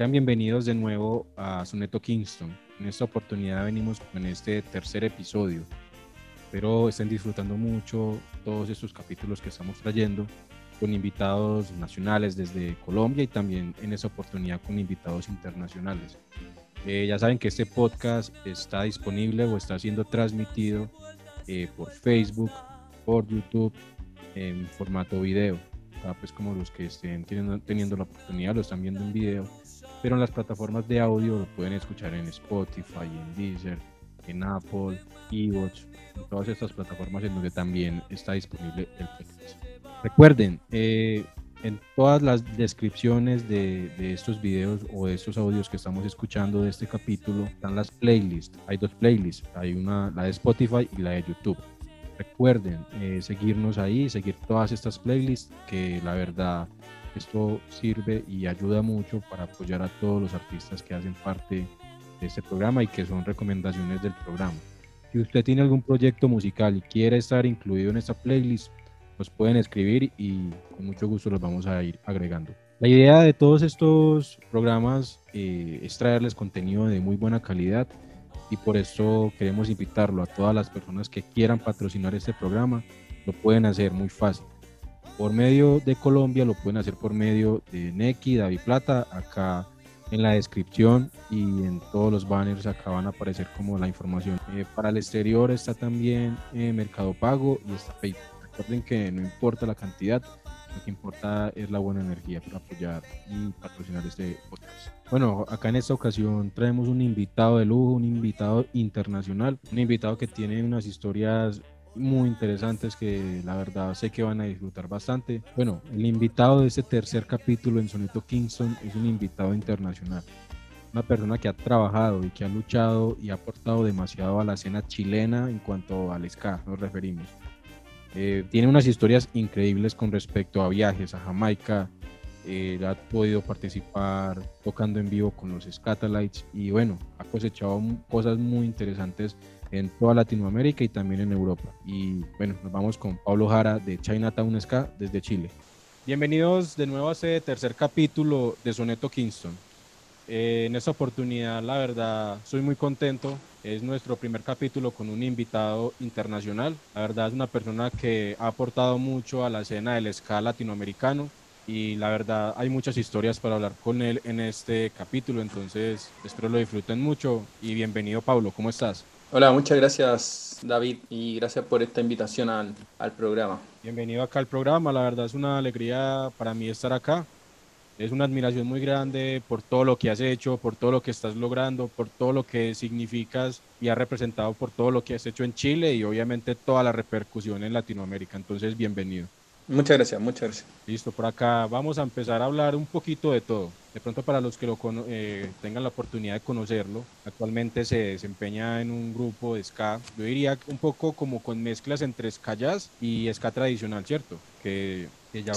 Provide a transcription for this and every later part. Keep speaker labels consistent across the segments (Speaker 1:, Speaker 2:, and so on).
Speaker 1: Sean bienvenidos de nuevo a Soneto Kingston. En esta oportunidad venimos con este tercer episodio. Espero estén disfrutando mucho todos estos capítulos que estamos trayendo con invitados nacionales desde Colombia y también en esta oportunidad con invitados internacionales. Eh, ya saben que este podcast está disponible o está siendo transmitido eh, por Facebook, por YouTube, en formato video. pues como los que estén teniendo, teniendo la oportunidad lo están viendo en video pero en las plataformas de audio lo pueden escuchar en Spotify, en Deezer, en Apple, Evox, en todas estas plataformas en donde también está disponible el podcast. Recuerden, eh, en todas las descripciones de, de, estos videos o de estos audios que estamos escuchando de este capítulo están las playlists. Hay dos playlists, hay una, la de Spotify y la de YouTube. Recuerden eh, seguirnos ahí, seguir todas estas playlists que la verdad esto sirve y ayuda mucho para apoyar a todos los artistas que hacen parte de este programa y que son recomendaciones del programa. Si usted tiene algún proyecto musical y quiere estar incluido en esta playlist, nos pueden escribir y con mucho gusto los vamos a ir agregando. La idea de todos estos programas eh, es traerles contenido de muy buena calidad y por eso queremos invitarlo a todas las personas que quieran patrocinar este programa. Lo pueden hacer muy fácil por medio de Colombia, lo pueden hacer por medio de Neki, David Plata, acá en la descripción y en todos los banners acá van a aparecer como la información. Eh, para el exterior está también eh, Mercado Pago y está PayPal. Recuerden que no importa la cantidad, lo que importa es la buena energía para apoyar y patrocinar este podcast. Bueno, acá en esta ocasión traemos un invitado de lujo, un invitado internacional, un invitado que tiene unas historias muy interesantes que la verdad sé que van a disfrutar bastante. Bueno, el invitado de este tercer capítulo en Soneto Kingston es un invitado internacional, una persona que ha trabajado y que ha luchado y ha aportado demasiado a la escena chilena en cuanto al ska, nos referimos. Eh, tiene unas historias increíbles con respecto a viajes a Jamaica, eh, ha podido participar tocando en vivo con los Scatalites y bueno, ha cosechado cosas muy interesantes en toda Latinoamérica y también en Europa. Y bueno, nos vamos con Pablo Jara de Chinatown Ska desde Chile. Bienvenidos de nuevo a este tercer capítulo de Soneto Kingston. Eh, en esta oportunidad, la verdad, soy muy contento. Es nuestro primer capítulo con un invitado internacional. La verdad es una persona que ha aportado mucho a la escena del ska latinoamericano y la verdad hay muchas historias para hablar con él en este capítulo, entonces espero lo disfruten mucho y bienvenido Pablo, ¿cómo estás?
Speaker 2: Hola, muchas gracias David y gracias por esta invitación al, al, programa.
Speaker 1: Bienvenido acá al programa, la verdad es una alegría para mí estar acá. Es una admiración muy grande por todo lo que has hecho, por todo lo que estás logrando, por todo lo que significas y has representado por todo lo que has hecho en Chile y obviamente toda la repercusión en Latinoamérica. Entonces, bienvenido.
Speaker 2: Muchas gracias, muchas gracias.
Speaker 1: Listo, por acá vamos a empezar a hablar un poquito de todo. De pronto para los que lo eh, tengan la oportunidad de conocerlo, actualmente se desempeña en un grupo de ska, yo diría un poco como con mezclas entre ska jazz y ska tradicional, ¿cierto? Que, ya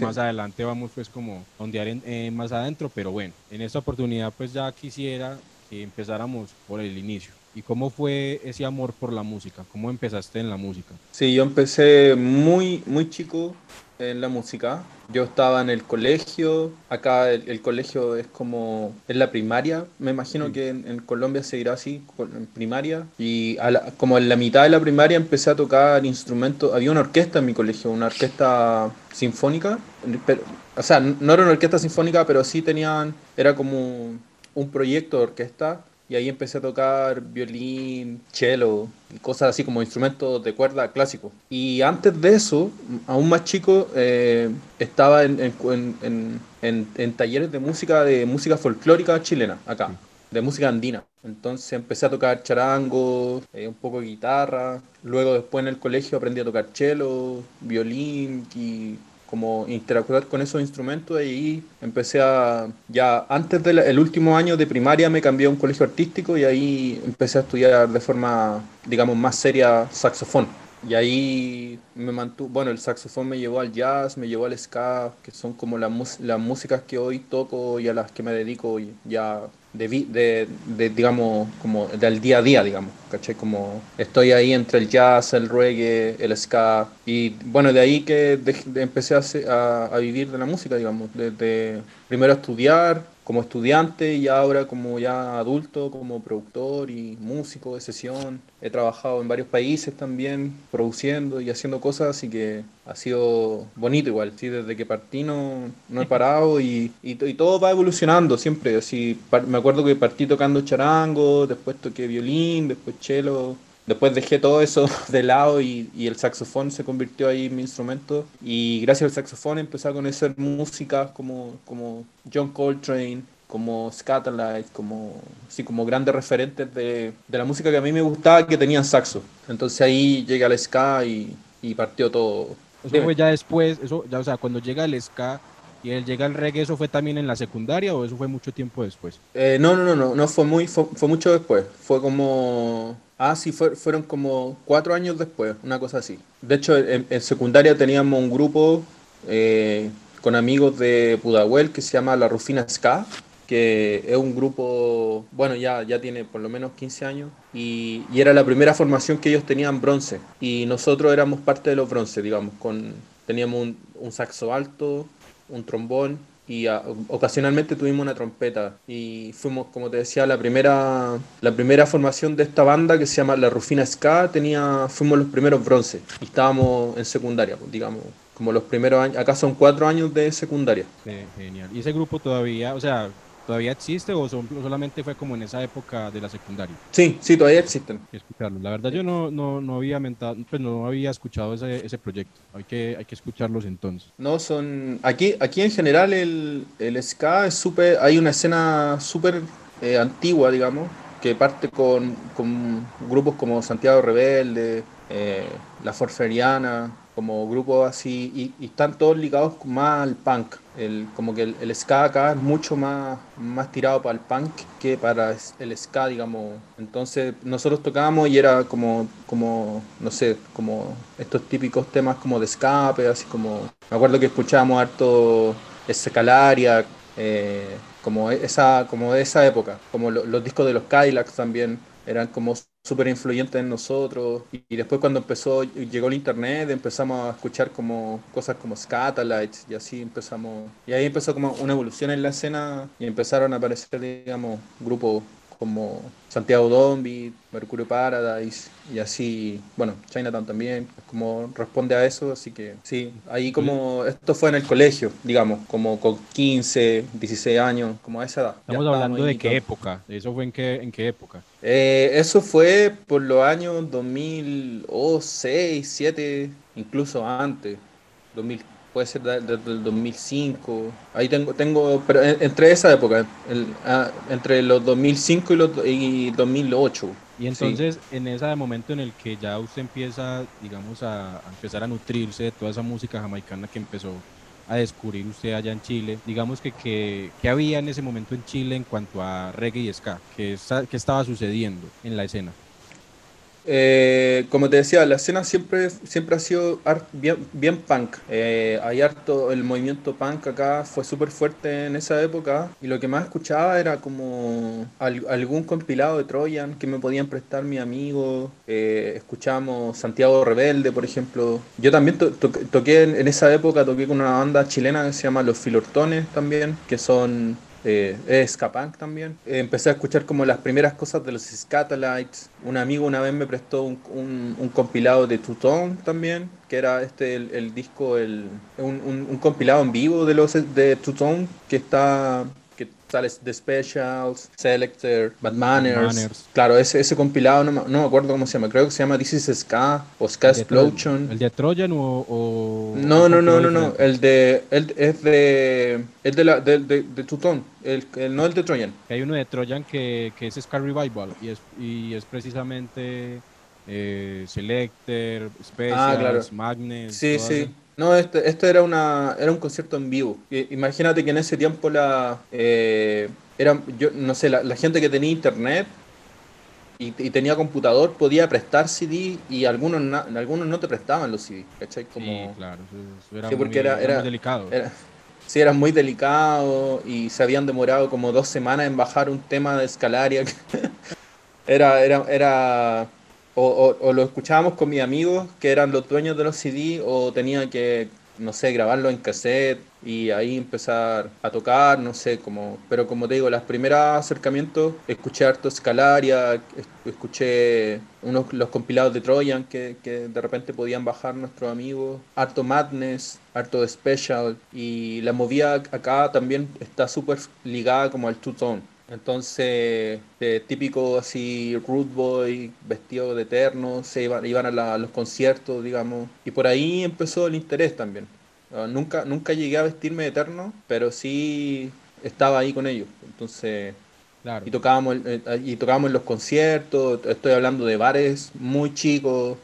Speaker 1: más, adelante vamos pues como a ondear eh, más adentro, pero bueno, en esta oportunidad pues ya quisiera que empezáramos por el inicio. ¿Y cómo fue ese amor por la música? ¿Cómo empezaste en la música?
Speaker 2: Sí, yo empecé muy, muy chico en la música. Yo estaba en el colegio, acá el, colegio es como, es la primaria, me imagino que en, Colombia se dirá así, en primaria. Y como en la mitad de la primaria empecé a tocar instrumentos, había una orquesta en mi colegio, una orquesta sinfónica, o sea, no era una orquesta sinfónica, pero sí tenían, era como un proyecto de orquesta y ahí empecé a tocar violín, cello y cosas así como instrumentos de cuerda clásicos. Y antes de eso, aún más chico, eh, estaba en, en, en, en, talleres de música, de música folclórica chilena, acá, de música andina. Entonces empecé a tocar charango, eh, un poco de guitarra. Luego después en el colegio aprendí a tocar cello, violín y como interactuar con esos instrumentos y empecé a, ya antes del último año de primaria me cambié a un colegio artístico y ahí empecé a estudiar de forma, digamos, más seria saxofón. Y ahí me mantuvo, bueno, el saxofón me llevó al jazz, me llevó al ska, que son como las, las músicas que hoy toco y a las que me dedico ya de, de, digamos, como del día a día, digamos, ¿cachai? Como estoy ahí entre el jazz, el reggae, el ska, y bueno, de ahí que empecé a, a, vivir de la música, digamos, desde primero a estudiar, como estudiante y ahora como ya adulto, como productor y músico de sesión. He trabajado en varios países también, produciendo y haciendo cosas, así que ha sido bonito igual. ¿sí? Desde que partí no, no he parado y, y, todo va evolucionando siempre. Así, me acuerdo que partí tocando charango, después toqué violín, después cello, Después dejé todo eso de lado y, y, el saxofón se convirtió ahí en mi instrumento. Y gracias al saxofón empecé a conocer música como, como John Coltrane, como Scatterlight, como, sí, como grandes referentes de, de, la música que a mí me gustaba que tenían saxo. Entonces ahí llega el ska y, y partió todo.
Speaker 1: Eso fue ya después, eso, ya, o sea, cuando llega el ska y él llega el reggae, ¿eso fue también en la secundaria o eso fue mucho tiempo después?
Speaker 2: Eh, no, no, no, no, no, fue, muy, fue, fue mucho después. Fue como Ah, sí, fueron como cuatro años después, una cosa así. De hecho, en, secundaria teníamos un grupo eh, con amigos de Pudahuel que se llama La Rufina Ska, que es un grupo, bueno, ya, ya tiene por lo menos 15 años, y, era la primera formación que ellos tenían bronce, y nosotros éramos parte de los bronce, digamos, con, teníamos un saxo alto, un trombón y ocasionalmente tuvimos una trompeta y fuimos como te decía la primera la primera formación de esta banda que se llama la Rufina Ska tenía fuimos los primeros bronce y estábamos en secundaria pues, digamos como los primeros años acá son cuatro años de secundaria.
Speaker 1: Genial. Y ese grupo todavía o sea ¿Todavía existe o solamente fue como en esa época de la secundaria?
Speaker 2: Sí, sí, todavía existen.
Speaker 1: escucharlo. La verdad yo no, no, no había mentado, pues no había escuchado ese, ese, proyecto. Hay que, hay que escucharlos entonces.
Speaker 2: No, son... Aquí, aquí en general el, el ska es súper... Hay una escena súper eh, antigua, digamos, que parte con, con, grupos como Santiago Rebelde, eh, La Forferiana, como grupos así, y, están todos ligados más al punk. El, como que el, ska acá es mucho más, más tirado para el punk que para el ska, digamos. Entonces nosotros tocábamos y era como, como, no sé, como estos típicos temas como de escape, así como, me acuerdo que escuchábamos harto Escalaria, eh, como esa, como de esa época, como los discos de los Cadillacs también eran como súper influyentes en nosotros. Y, después cuando empezó, llegó el internet, empezamos a escuchar como cosas como Scatalites y así empezamos. Y ahí empezó como una evolución en la escena y empezaron a aparecer, digamos, grupos como Santiago Dombi, Mercurio Paradise y así, bueno, Chinatown también, como responde a eso, así que sí, ahí como esto fue en el colegio, digamos, como con 15, 16 años, como a esa edad.
Speaker 1: Estamos hablando de qué época, ¿eso fue en qué, en qué época?
Speaker 2: Eh, eso fue por los años 2006, 2007, incluso antes, 2004 puede ser desde el 2005. Ahí tengo, tengo pero entre esa época, ah, entre los 2005 y, los, y 2008.
Speaker 1: Y entonces, en ese momento en el que ya usted empieza, digamos, a, empezar a nutrirse de toda esa música jamaicana que empezó a descubrir usted allá en Chile, digamos que, que, había en ese momento en Chile en cuanto a reggae y ska, ¿qué, qué estaba sucediendo en la escena?
Speaker 2: Eh, como te decía, la escena siempre, siempre ha sido bien, punk. Eh, hay harto, el movimiento punk acá fue súper fuerte en esa época y lo que más escuchaba era como algún compilado de Trojan que me podían prestar mis amigos. Eh, escuchamos Santiago Rebelde, por ejemplo. Yo también toqué en, en, esa época, toqué con una banda chilena que se llama Los Filortones también, que son eh, es también. empecé a escuchar como las primeras cosas de los Scatalites. Un amigo una vez me prestó un, compilado de Tutón también, que era este el, disco, el, un, un, compilado en vivo de los de Tutón que está sale The Specials, Selector, Bad Manners. Claro, ese, ese compilado, no, no, me acuerdo cómo se llama, creo que se llama This is Ska o Ska Explosion.
Speaker 1: ¿El de Trojan o.?
Speaker 2: no, no, no, no, no, el de. El, es de. El de, la, de, de, de Tutón, el, el, no el de Trojan.
Speaker 1: Hay uno de Trojan que, que es Ska Revival y es, y es precisamente. Eh, Selector, Specials, ah, Magnets.
Speaker 2: Sí, sí. No, este, esto era, una, era un concierto en vivo. Imagínate que en ese tiempo la eh, era, yo no sé, la, gente que tenía internet y, tenía computador podía prestar CD y algunos, algunos no te prestaban los CD,
Speaker 1: ¿cachai? Como, sí, claro,
Speaker 2: era, muy, delicado. sí, era muy delicado y se habían demorado como dos semanas en bajar un tema de escalaria. era, era, era o, o, lo escuchábamos con mis amigos que eran los dueños de los CD o tenía que no sé, grabarlo en cassette y ahí empezar a tocar, no sé, como, pero como te digo, los primeros acercamientos, escuché harto Scalaria, escuché unos, los compilados de Trojan que, que de repente podían bajar nuestros amigos, harto Madness, harto Special y la movida acá también está súper ligada como al two-tone. Entonces, típico así, root boy, vestido de eterno, se iban, iban a, los conciertos, digamos. Y por ahí empezó el interés también. Ah, nunca, nunca llegué a vestirme de eterno, pero sí estaba ahí con ellos. Entonces, y, tocábamos, eh, y tocábamos en los conciertos, estoy hablando de bares muy chicos,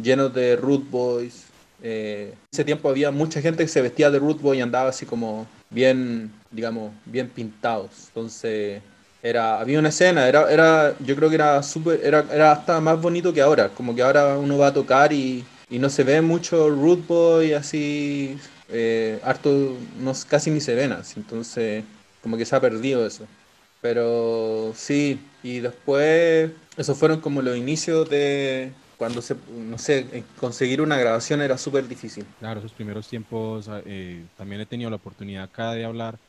Speaker 2: llenos de root boys. Eh, ese tiempo había mucha gente que se vestía de root boy y andaba así como bien, digamos, bien pintados. Entonces, era, había una escena, era, era, yo creo que era súper, era, era hasta más bonito que ahora, como que ahora uno va a tocar y, y no se ve mucho root boy así, eh, harto, no, casi ni se ven así, entonces como que se ha perdido eso. Pero sí, y después, esos fueron como los inicios de, cuando se, no sé, conseguir una grabación era súper difícil.
Speaker 1: Claro, esos primeros tiempos eh, también he tenido la oportunidad acá de hablar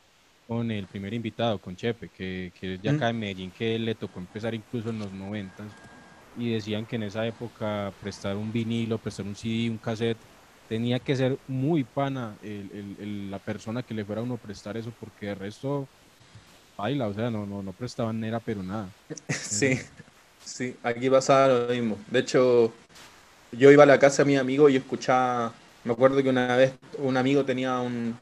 Speaker 1: con el primer invitado, con Chepe, que, que es de acá de Medellín, que le tocó empezar incluso en los noventas y decían que en esa época prestar un vinilo, prestar un CD, un cassette, tenía que ser muy pana el, el, la persona que le fuera a uno prestar eso, porque el resto baila, o sea, no, no, no prestaban era pero nada.
Speaker 2: Sí. Sí, aquí pasaba lo mismo. De hecho, yo iba a la casa de mi amigo y escuchaba. Me acuerdo que una vez un amigo tenía un,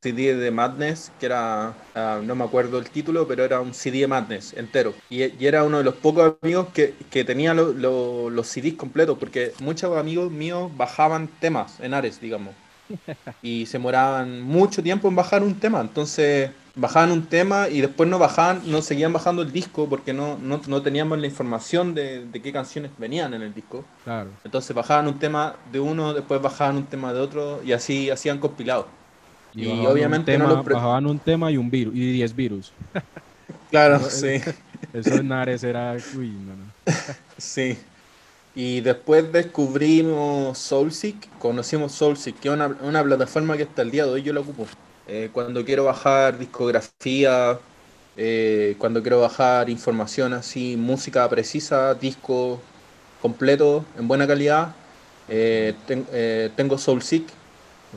Speaker 2: CD de Madness, que era, ah, no me acuerdo el título, pero era un CD de Madness entero. Y, era uno de los pocos amigos que, que tenía los CDs completos, porque muchos amigos míos bajaban temas en Ares, digamos. Y se moraban mucho tiempo en bajar un tema. Entonces bajaban un tema y después no bajaban, no seguían bajando el disco porque no, no, teníamos la información de, qué canciones venían en el disco.
Speaker 1: Claro.
Speaker 2: Entonces bajaban un tema de uno, después bajaban un tema de otro y así hacían compilados.
Speaker 1: Y, obviamente no lo bajaban un tema y un virus y 10 virus.
Speaker 2: claro, sí.
Speaker 1: Eso en Ares era uy,
Speaker 2: sí. Y después descubrimos Soulseek, conocimos Soulseek, que es una, una plataforma que hasta el día de hoy yo la ocupo. Eh, cuando quiero bajar discografía, eh, cuando quiero bajar información así, música precisa, disco completo, en buena calidad, eh, tengo Soulseek.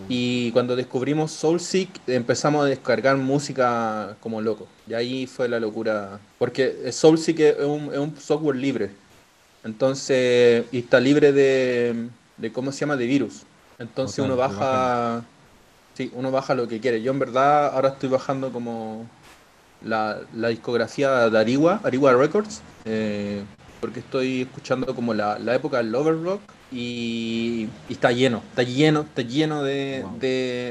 Speaker 2: Y cuando descubrimos Soulseek empezamos a descargar música como loco. Y ahí fue la locura. Porque Soulseek es un, es un software libre. Entonces, y está libre de, de ¿cómo se llama? De virus. Entonces uno baja Sí, uno baja lo que quiere. Yo en verdad ahora estoy bajando como la, discografía de Ariwa, Ariwa Records, eh, porque estoy escuchando como la, época del Lover Rock y, está lleno, está lleno, está lleno de,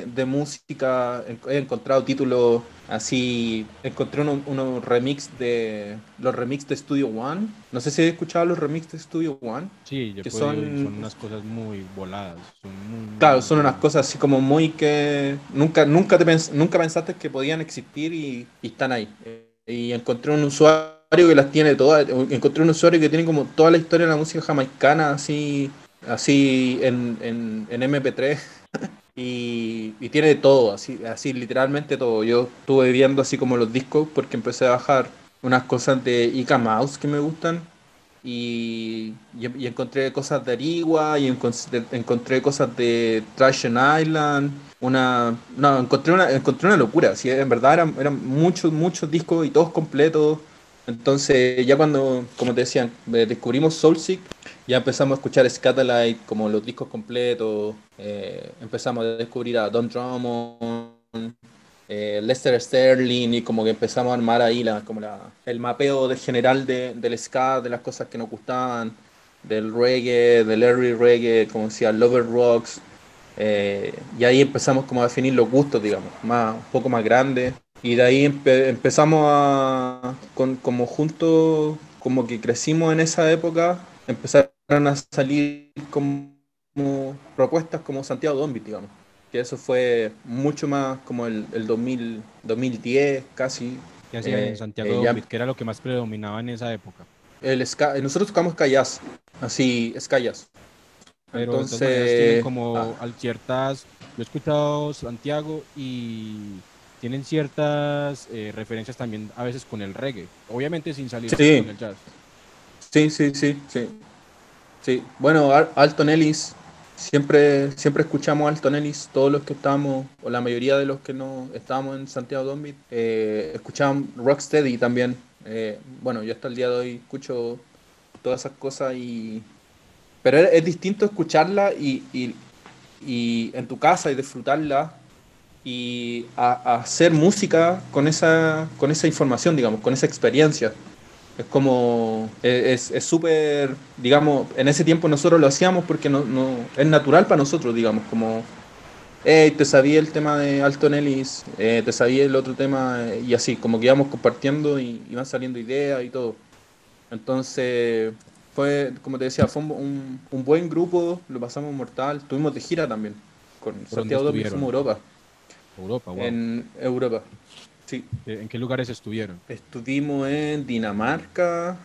Speaker 2: de música. He encontrado títulos Así encontré unos remix de los remix de Studio One. No sé si he escuchado los remix de Studio One.
Speaker 1: Sí, que son, son, unas cosas muy voladas.
Speaker 2: claro, son unas cosas así como muy que nunca nunca te nunca pensaste que podían existir y, están ahí. Y encontré un usuario que las tiene todas. Encontré un usuario que tiene como toda la historia de la música jamaicana así así en, en, en MP3 y, tiene todo, así, así literalmente todo. Yo estuve viendo así como los discos porque empecé a bajar unas cosas de Ica Mouse que me gustan y, y, encontré cosas de Arigua y encontré, cosas de Trash Island. Una, no, encontré una, encontré una locura, sí, en verdad eran, eran muchos, muchos discos y todos completos. Entonces ya cuando, como te decían, descubrimos Soulseek, ya empezamos a escuchar Scatalight como los discos completos, eh, empezamos a descubrir a Don Drummond, eh, Lester Sterling y como que empezamos a armar ahí la, como la, el mapeo de general de, del ska, de las cosas que nos gustaban, del reggae, del early reggae, como decía, Lover Rocks, eh, y ahí empezamos como a definir los gustos, digamos, más, un poco más grandes. Y de ahí empezamos a, con, como juntos, como que crecimos en esa época, empezaron a salir como, propuestas como Santiago Dombit, digamos. Que eso fue mucho más como el, el 2000, 2010 casi.
Speaker 1: ¿Qué hacían en eh, Santiago eh, Que era lo que más predominaba en esa época.
Speaker 2: El nosotros tocamos callas, así, escallas.
Speaker 1: Pero entonces, como ah. ciertas, yo he escuchado Santiago y tienen ciertas eh, referencias también a veces con el reggae, obviamente sin salir con el jazz.
Speaker 2: Sí, sí, sí, sí. Sí, bueno, Alton Ellis, siempre, siempre escuchamos a Alton Ellis, todos los que estábamos, o la mayoría de los que no estábamos en Santiago Dombit, eh, escuchaban Rocksteady también. Eh, bueno, yo hasta el día de hoy escucho todas esas cosas y... Pero es, distinto escucharla y, y, y en tu casa y disfrutarla y a, hacer música con esa, con esa información, digamos, con esa experiencia. Es como, es súper, digamos, en ese tiempo nosotros lo hacíamos porque no, no, es natural para nosotros, digamos, como, hey, te sabía el tema de Alton Ellis, eh, te sabía el otro tema, y así, como que íbamos compartiendo y iban saliendo ideas y todo. Entonces, fue, como te decía, fue un, un, buen grupo, lo pasamos mortal, tuvimos de gira también, con Santiago Domingo, fuimos Europa.
Speaker 1: Europa,
Speaker 2: En Europa, sí.
Speaker 1: ¿En qué lugares estuvieron?
Speaker 2: Estuvimos en Dinamarca,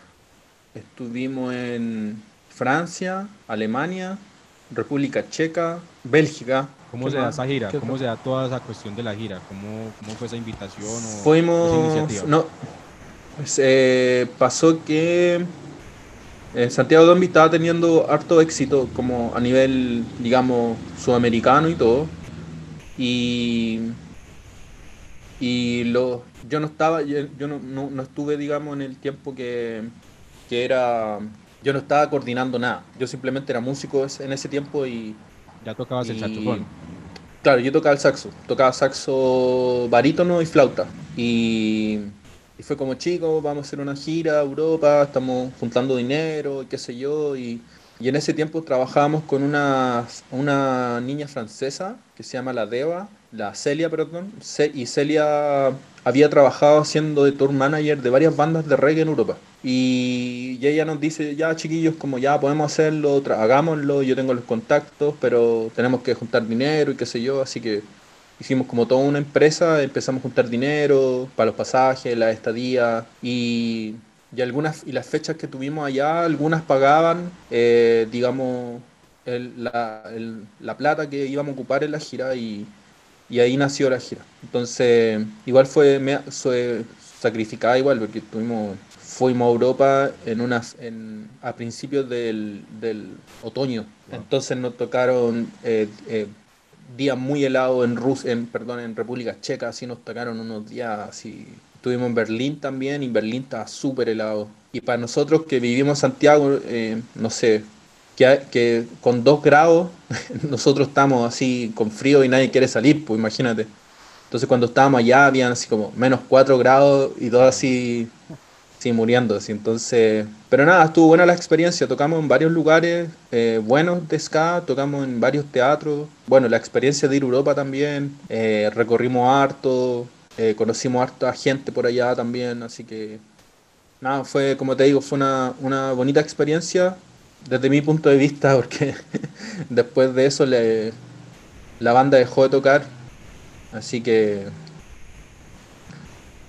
Speaker 2: estuvimos en Francia, Alemania, República Checa, Bélgica.
Speaker 1: ¿Cómo se da esa gira? ¿Cómo se da toda esa cuestión de la gira? ¿Cómo, cómo fue esa invitación o
Speaker 2: Fuimos, esa iniciativa? No, pues, eh, pasó que eh, Santiago Dombi estaba teniendo harto éxito como a nivel, digamos, sudamericano y todo. Y, y lo, yo no estaba, yo, no, no, estuve, digamos, en el tiempo que, que, era, yo no estaba coordinando nada. Yo simplemente era músico en ese tiempo y...
Speaker 1: Ya tocabas el saxofón.
Speaker 2: Claro, yo tocaba el saxo, tocaba saxo barítono y flauta. Y, y fue como, chicos, vamos a hacer una gira a Europa, estamos juntando dinero, y qué sé yo, y y en ese tiempo trabajábamos con una, una niña francesa que se llama la Deva, la Celia, perdón, y Celia había trabajado siendo de tour manager de varias bandas de reggae en Europa. Y, ella nos dice, ya chiquillos, como ya podemos hacerlo, hagámoslo, yo tengo los contactos, pero tenemos que juntar dinero y qué sé yo, así que hicimos como toda una empresa, empezamos a juntar dinero para los pasajes, la estadía y y algunas y las fechas que tuvimos allá, algunas pagaban, eh, digamos, la, la, plata que íbamos a ocupar en la gira y, y ahí nació la gira. Entonces, igual fue, fue sacrificada igual, porque tuvimos, fuimos a Europa en unas, en, a principios del, del otoño. Entonces nos tocaron eh, eh, días muy helados en Rusia, en, perdón, en República Checa, así nos tocaron unos días así Estuvimos en Berlín también y Berlín estaba súper helado. Y para nosotros que vivimos en Santiago, eh, no sé, que, que con dos grados nosotros estamos así con frío y nadie quiere salir, pues imagínate. Entonces cuando estábamos allá habían así como menos cuatro grados y todo así, así muriendo. Así. Entonces, pero nada, estuvo buena la experiencia. Tocamos en varios lugares eh, buenos de ska, tocamos en varios teatros. Bueno, la experiencia de ir a Europa también, eh, recorrimos harto, eh, conocimos harta gente por allá también, así que nada, fue, como te digo, fue una, una bonita experiencia desde mi punto de vista, porque después de eso le, la banda dejó de tocar, así que,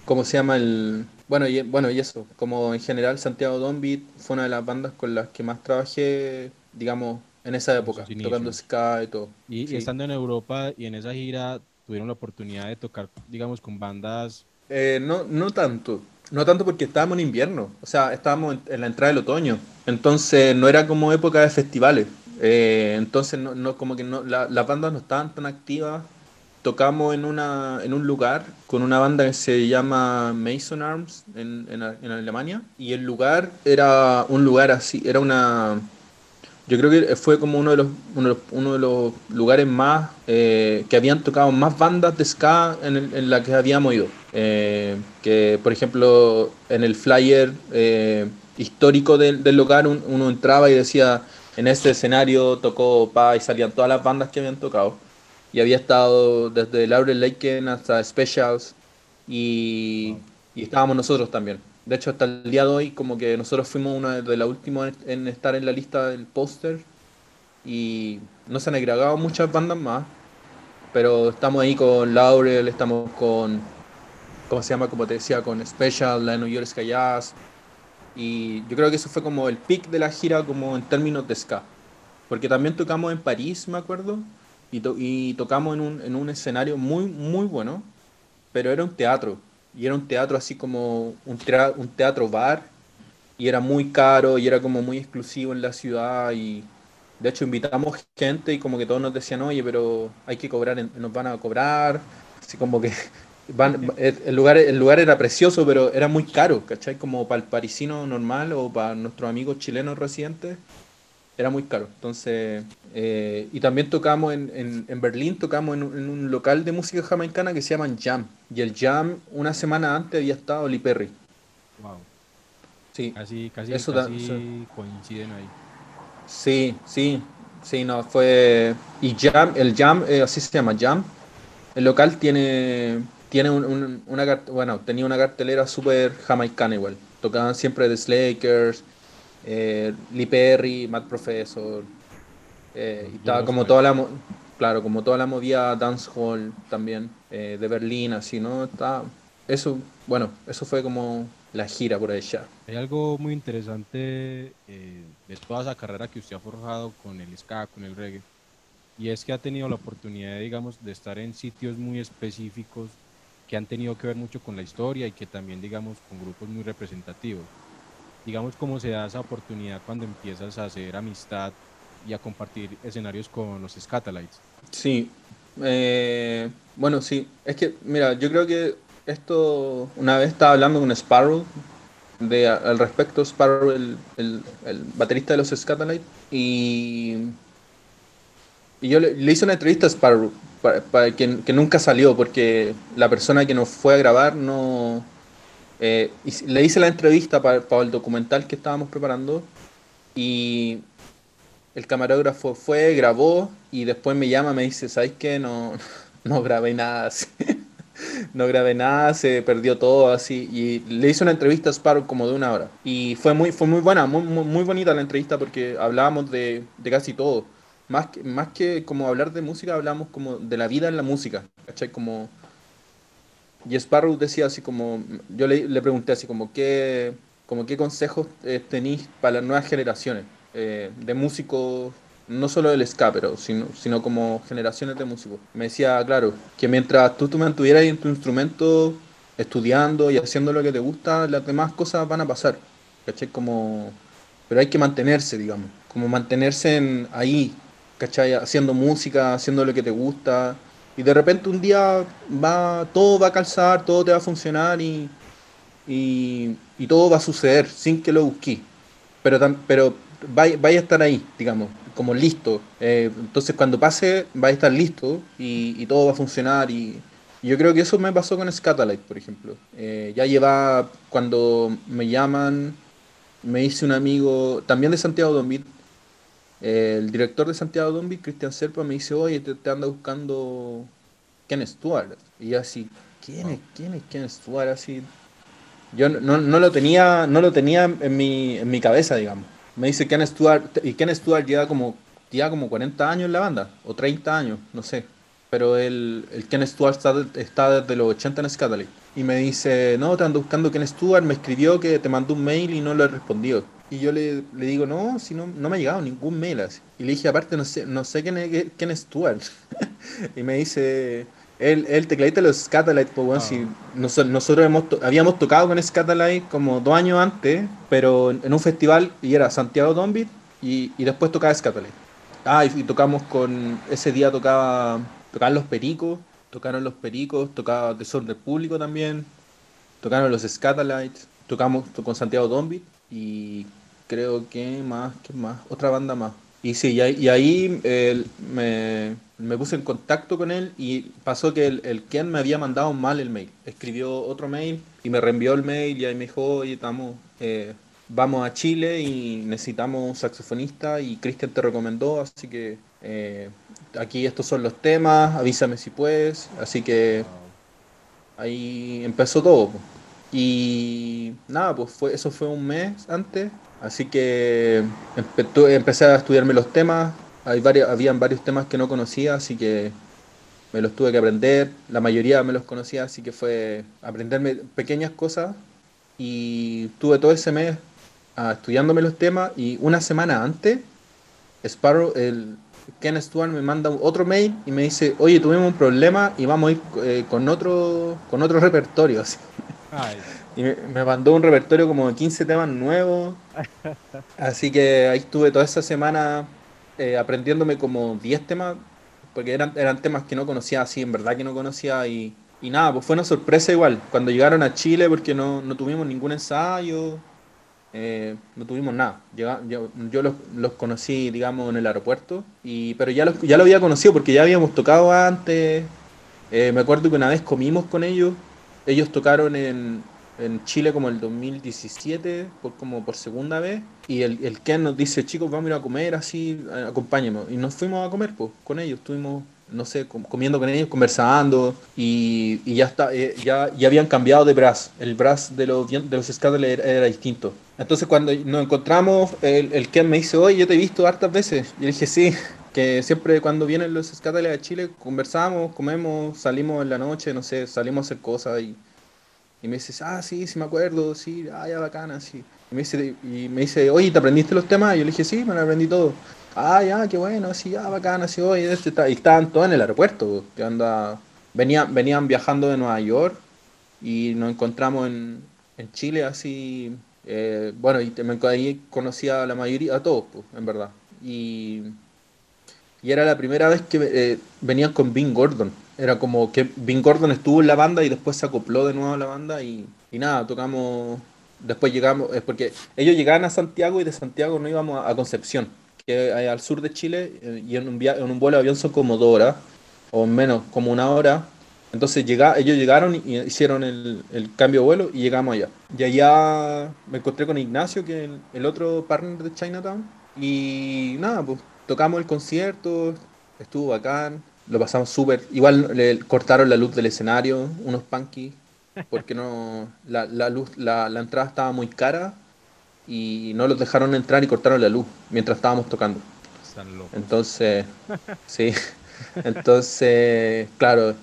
Speaker 2: ¿cómo se llama el...? Bueno y, bueno, y eso, como en general Santiago Dombit fue una de las bandas con las que más trabajé, digamos, en esa época, tocando ska y todo.
Speaker 1: Y, estando en Europa y en esa gira, tuvieron la oportunidad de tocar, digamos, con bandas?
Speaker 2: Eh, no, no tanto. No tanto porque estábamos en invierno, o sea, estábamos en, la entrada del otoño. Entonces no era como época de festivales. Eh, entonces no, no, como que no, las bandas no estaban tan activas. Tocamos en, una, en un lugar con una banda que se llama Mason Arms en, en, en Alemania. Y el lugar era un lugar así, era una, yo creo que fue como uno de los, uno, de los lugares más eh, que habían tocado más bandas de ska en, en la que habíamos ido. Eh, que por ejemplo en el flyer eh, histórico del, del lugar uno entraba y decía en este escenario tocó Pa y salían todas las bandas que habían tocado. Y había estado desde Laurel Lake hasta Specials y estábamos nosotros también. De hecho, hasta el día de hoy, como que nosotros fuimos una de las últimas en estar en la lista del póster y no se han agregado muchas bandas más, pero estamos ahí con Laurel, estamos con, ¿cómo se llama? Como te decía, con Special, la New York Sky Jazz. Y yo creo que eso fue como el pick de la gira, como en términos de ska. porque también tocamos en París, me acuerdo, y, y tocamos en un, en un escenario muy, muy bueno, pero era un teatro, y era un teatro así como un, un teatro bar, y era muy caro, y era como muy exclusivo en la ciudad, y de hecho invitamos gente y como que todos nos decían, oye, pero hay que cobrar, nos van a cobrar, así como que van, el, lugar, el lugar era precioso, pero era muy caro, ¿cachai? Como para el parisino normal o para nuestros amigos chilenos residentes era muy caro. Entonces, eh, y también tocamos en, en, Berlín, tocamos en, un local de música jamaicana que se llama Jam. Y el Jam, una semana antes había estado Lee Perry.
Speaker 1: Wow.
Speaker 2: Sí.
Speaker 1: Casi, casi, Eso casi coinciden ahí.
Speaker 2: Sí, sí, sí, no, fue... Y Jam, el Jam, eh, así se llama, Jam. El local tiene, tiene un, una, bueno, tenía una cartelera súper jamaicana igual. Tocaban siempre The Slakers, eh, Lee Perry, Matt Professor, eh, y como toda la claro, como toda la movida dancehall también eh, de Berlín, así, ¿no? Está, eso, bueno, eso fue como la gira por allá.
Speaker 1: Hay algo muy interesante eh, de toda esa carrera que usted ha forjado con el ska, con el reggae, y es que ha tenido la oportunidad, digamos, de estar en sitios muy específicos que han tenido que ver mucho con la historia y que también, digamos, con grupos muy representativos digamos, cómo se da esa oportunidad cuando empiezas a hacer amistad y a compartir escenarios con los Scatalites.
Speaker 2: Sí, eh, bueno, sí, es que, mira, yo creo que esto, una vez estaba hablando con Sparrow de, al respecto, Sparrow, el, el, baterista de los Scatalites, y, y yo le, hice una entrevista a Sparrow, para, que, que nunca salió, porque la persona que nos fue a grabar no eh, y le hice la entrevista para, el documental que estábamos preparando y el camarógrafo fue, grabó y después me llama, me dice, ¿sabes qué? No, no grabé nada no grabé nada, se perdió todo así. Y le hice una entrevista a Sparrow como de una hora. Y fue muy, fue muy buena, muy, muy, bonita la entrevista porque hablábamos de, de casi todo. Más que, más que como hablar de música, hablamos como de la vida en la música. ¿Cachai? Como y Sparrow decía así como, yo le, pregunté así como, ¿qué, como, ¿qué consejos eh, tenéis para las nuevas generaciones eh, de músicos, no solo del ska, pero sino, sino como generaciones de músicos? Me decía, claro, que mientras tú te mantuvieras en tu instrumento estudiando y haciendo lo que te gusta, las demás cosas van a pasar. Como, pero hay que mantenerse, digamos, como mantenerse en, ahí, ¿cachai? Haciendo música, haciendo lo que te gusta y de repente un día va, todo va a calzar, todo te va a funcionar y, y, todo va a suceder sin que lo busques. Pero, pero a estar ahí, digamos, como listo. Eh, entonces cuando pase, va a estar listo y, todo va a funcionar. Y, yo creo que eso me pasó con Scatalight, por ejemplo. Eh, ya lleva, cuando me llaman, me hice un amigo, también de Santiago Dombit, el director de Santiago Dombi, Cristian Serpa, me dice, oye, te, anda buscando Ken Stewart. Y yo así, ¿quién es, quién es Ken Stewart? Así, yo no, no, lo tenía, no lo tenía en mi, en mi cabeza, digamos. Me dice Ken Stewart, y Ken Stewart lleva como, lleva como 40 años en la banda, o 30 años, no sé. Pero el, el Ken Stewart está, está desde los 80 en Scatalic. Y me dice, no, te ando buscando Ken Stewart, me escribió que te mandó un mail y no lo he respondido. Y yo le, le, digo, no, si no, no me ha llegado ningún mail así. Y le dije, aparte, no sé, no sé quién es, quién es Stuart. y me dice, el, el tecladista de los Scatalites, pues bueno, si ah. nosotros hemos habíamos tocado con Scatalites como dos años antes, pero en, un festival, y era Santiago Dombit, y, y después tocaba Scatalites. Ah, y, tocamos con, ese día tocaba, tocaban los Pericos, tocaron los Pericos, tocaba Desorden Público también, tocaron los Scatalites, tocamos con Santiago Dombit, y creo que más, que más, otra banda más. Y sí, y ahí, me, puse en contacto con él y pasó que el, el Ken me había mandado mal el mail. Escribió otro mail y me reenvió el mail y ahí me dijo, oye, estamos, eh, vamos a Chile y necesitamos un saxofonista y Cristian te recomendó, así que eh, aquí estos son los temas, avísame si puedes. Así que ahí empezó todo. Y nada, pues fue, eso fue un mes antes. Así que empecé a estudiarme los temas. Hay varios, habían varios temas que no conocía, así que me los tuve que aprender. La mayoría me los conocía, así que fue aprenderme pequeñas cosas. Y tuve todo ese mes ah, estudiándome los temas y una semana antes Sparrow, el Ken Stewart me manda otro mail y me dice, oye, tuvimos un problema y vamos a ir eh, con otro con otro repertorio. Y me, mandó un repertorio como de 15 temas nuevos. Así que ahí estuve toda esa semana eh, aprendiéndome como 10 temas, porque eran, eran temas que no conocía así, en verdad que no conocía y, y nada, pues fue una sorpresa igual. Cuando llegaron a Chile, porque no, no tuvimos ningún ensayo, eh, no tuvimos nada. yo, yo los, los, conocí, digamos, en el aeropuerto, y, pero ya, los, ya lo había conocido porque ya habíamos tocado antes. Eh, me acuerdo que una vez comimos con ellos. Ellos tocaron en, en Chile como el 2017, por, como por segunda vez. Y el, el Ken nos dice, chicos, vamos a ir a comer así, acompáñenos. Y nos fuimos a comer pues, con ellos. Estuvimos no sé, comiendo con ellos, conversando y, y ya está, eh, ya, ya habían cambiado de brass. El brass de los, de los era, era, distinto. Entonces cuando nos encontramos, el, el Ken me dice, oye, yo te he visto hartas veces. Y le dije, sí, que siempre cuando vienen los Scatterles a Chile conversamos, comemos, salimos en la noche, no sé, salimos a hacer cosas y, y me dice, ah, sí, sí me acuerdo, sí, ah, ya bacana, sí. Y me dice, y me dice, oye, ¿te aprendiste los temas? Y yo le dije, sí, me lo aprendí todo ah, ya, qué bueno, así, ya, bacán, así, hoy, este, y estaban todos en el aeropuerto, que anda, venían, venían viajando de Nueva York y nos encontramos en, en Chile, así, eh, bueno, y ahí conocí a la mayoría, a todos, pues, en verdad, y, y era la primera vez que eh, venían con Bing Gordon, era como que Bing Gordon estuvo en la banda y después se acopló de nuevo a la banda y, y nada, tocamos después llegamos, es porque ellos llegaban a Santiago y de Santiago no íbamos a Concepción que hay al sur de Chile, eh, y en un, en un vuelo de avión son como dos horas, o menos, como una hora. Entonces llega, ellos llegaron y hicieron el, el, cambio de vuelo y llegamos allá. Y allá me encontré con Ignacio, que es el, otro partner de Chinatown. Y nada, pues tocamos el concierto, estuvo bacán, lo pasamos súper. Igual le cortaron la luz del escenario, unos punky, porque no la, la luz, la, la entrada estaba muy cara y no los dejaron entrar y cortaron la luz mientras estábamos tocando. Entonces, sí, entonces, claro.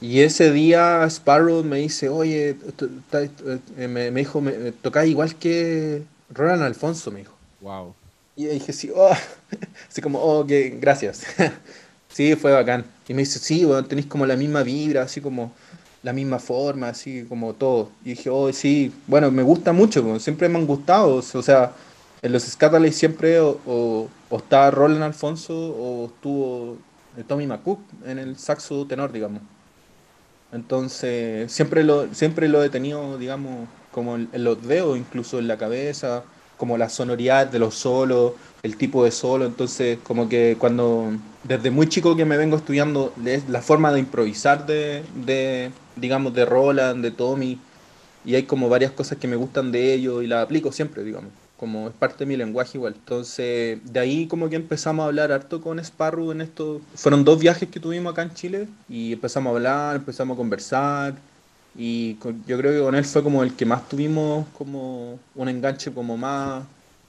Speaker 2: Y ese día Sparrow me dice, oye, eh, me, dijo, me, tocás igual que Roland Alfonso, me dijo.
Speaker 1: Wow.
Speaker 2: Y dije, sí, oh, así como, oh, que gracias. sí, fue bacán. Y me dice, sí, bueno, tenéis como la misma vibra, así como la misma forma, así como todo. Y dije, oh, sí, bueno, me gusta mucho, siempre me han gustado. O sea, en los Scatterley siempre o, o, está Roland Alfonso o estuvo Tommy McCook en el saxo tenor, digamos. Entonces, siempre lo, siempre lo he tenido, digamos, como en, los dedos, incluso en la cabeza, como la sonoridad de los solos, el tipo de solo. Entonces, como que cuando, desde muy chico que me vengo estudiando la forma de improvisar de, digamos, de Roland, de Tommy, y hay como varias cosas que me gustan de ellos y las aplico siempre, digamos, como es parte de mi lenguaje igual. Entonces, de ahí como que empezamos a hablar harto con Sparrow en esto. Fueron dos viajes que tuvimos acá en Chile y empezamos a hablar, empezamos a conversar. Y yo creo que con él fue como el que más tuvimos como un enganche como más,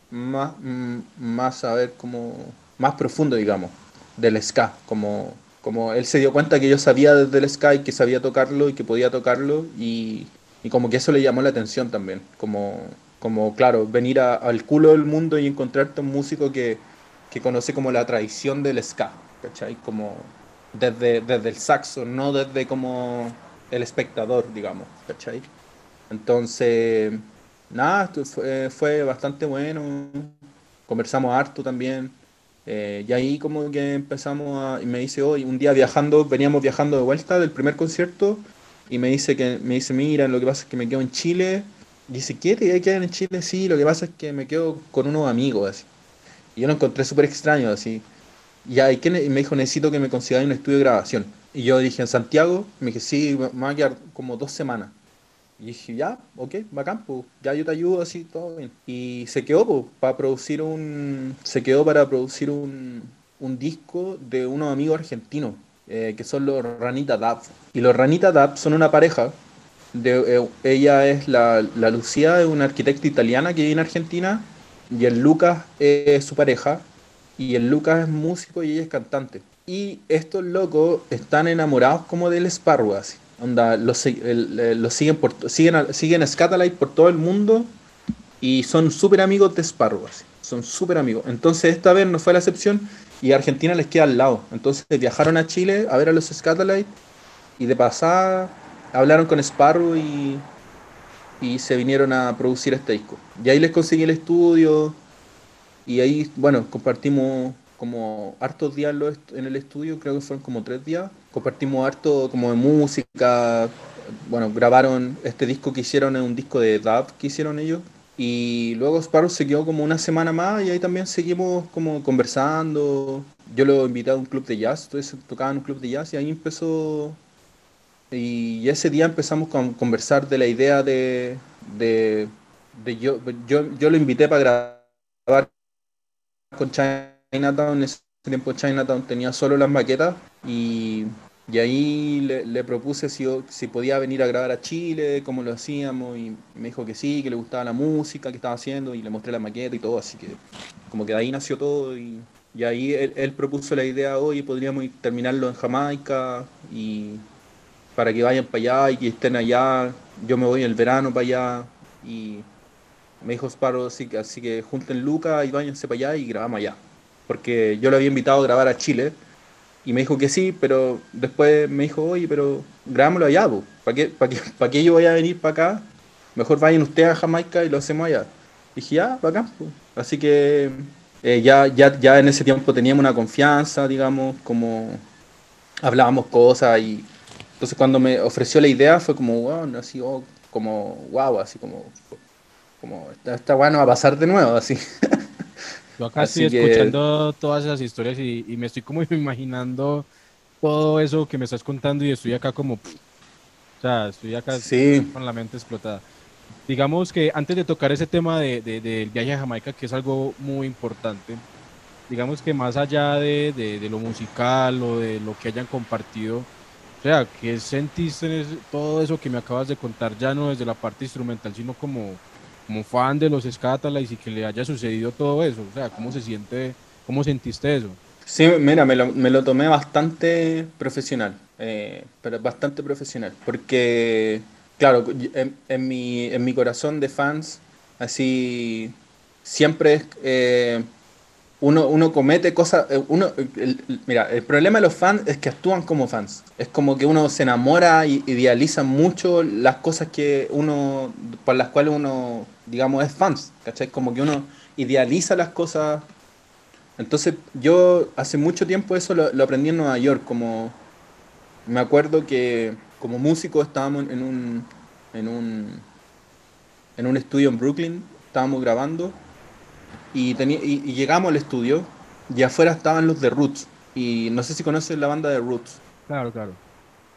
Speaker 2: más, mm, más a ver, como más profundo, digamos, del ska, como como él se dio cuenta que yo sabía desde el Sky que sabía tocarlo y que podía tocarlo y, y como que eso le llamó la atención también. Como, como claro, venir al culo del mundo y encontrarte un músico que, que conoce como la tradición del ska, ¿cachai? Como desde, desde el saxo, no desde como el espectador, digamos, ¿cachai? Entonces, nada, fue, fue bastante bueno. Conversamos harto también. Eh, y ahí como que empezamos a... Y me dice hoy, un día viajando, veníamos viajando de vuelta del primer concierto y me dice que me dice, mira, lo que pasa es que me quedo en Chile. Y dice, ¿qué te quedar en Chile? Sí, lo que pasa es que me quedo con unos amigos, así. Y yo lo encontré súper extraño, así. Y, ahí, y me dijo, necesito que me consigáis un estudio de grabación. Y yo dije, ¿en Santiago? Me dije, sí, me va a quedar como dos semanas. Y dije, ya, ok, bacán, pues, ya yo te ayudo así, todo bien. Y se quedó, pues, para producir un. Se quedó para producir un, un disco de unos amigos argentinos, eh, que son los Ranita Dab. Y los Ranita Dab son una pareja. De, eh, ella es la, la Lucía, es una arquitecta italiana que vive en Argentina. Y el Lucas es su pareja. Y el Lucas es músico y ella es cantante. Y estos locos están enamorados como del Sparrow, así. Onda, los, siguen, por, siguen, siguen Scatalight por todo el mundo y son súper amigos de Sparrow, así, son súper amigos. Entonces esta vez no fue la excepción y Argentina les queda al lado. Entonces viajaron a Chile a ver a los Scatolites y de pasada hablaron con Sparrow y, y se vinieron a producir este disco. Y ahí les conseguí el estudio y ahí, bueno, compartimos como hartos días en el estudio, creo que fueron como tres días. Compartimos harto como de música, bueno, grabaron este disco que hicieron, es un disco de dub que hicieron ellos. Y luego Sparrow se quedó como una semana más y ahí también seguimos como conversando. Yo lo invité a un club de jazz, entonces tocaba en un club de jazz y ahí empezó. Y ese día empezamos a conversar de la idea de. de, yo, yo, yo lo invité para grabar con Chinatown. En ese tiempo Chinatown tenía solo las maquetas y y ahí le, propuse si, si podía venir a grabar a Chile, cómo lo hacíamos, y me dijo que sí, que le gustaba la música que estaba haciendo, y le mostré la maqueta y todo, así que como que de ahí nació todo, y, y ahí él, propuso la idea, hoy podríamos terminarlo en Jamaica, y para que vayan para allá y que estén allá, yo me voy en el verano para allá, y me dijo Sparrow, así que, así que junten Luca y váyanse para allá y grabamos allá, porque yo lo había invitado a grabar a Chile, y me dijo que sí, pero después me dijo, oye, pero grabámoslo allá, ¿para qué, qué, ¿para qué yo voy a venir para acá? Mejor vayan ustedes a Jamaica y lo hacemos allá. Y dije, ya, para acá. Así que eh, ya, ya, ya en ese tiempo teníamos una confianza, digamos, como hablábamos cosas y entonces cuando me ofreció la idea fue como, wow, así, oh, como, wow, así como, como, esta, esta va a pasar de nuevo, así.
Speaker 1: Yo acá estoy escuchando todas esas historias y, me estoy como imaginando todo eso que me estás contando y estoy acá como... O sea, estoy acá con la mente explotada. Digamos que antes de tocar ese tema del de, viaje a Jamaica, que es algo muy importante, digamos que más allá de, de, lo musical o de lo que hayan compartido, o sea, ¿qué sentiste en todo eso que me acabas de contar, ya no desde la parte instrumental, sino como como fan de los Scatalites y que le haya sucedido todo eso? O sea, ¿cómo se siente, cómo sentiste eso?
Speaker 2: Sí, mira, me lo, me lo tomé bastante profesional, eh, pero bastante profesional, porque, claro, en, mi, en mi corazón de fans, así, siempre es, eh, uno, uno comete cosas, eh, uno, mira, el problema de los fans es que actúan como fans. Es como que uno se enamora y idealiza mucho las cosas que uno, por las cuales uno, digamos, es fans, ¿cachai? Como que uno idealiza las cosas. Entonces yo hace mucho tiempo eso lo, aprendí en Nueva York, como me acuerdo que como músico estábamos en un, en un, en un estudio en Brooklyn, estábamos grabando y, y, llegamos al estudio y afuera estaban los de Roots. Y no sé si conoces la banda de Roots.
Speaker 1: Claro, claro.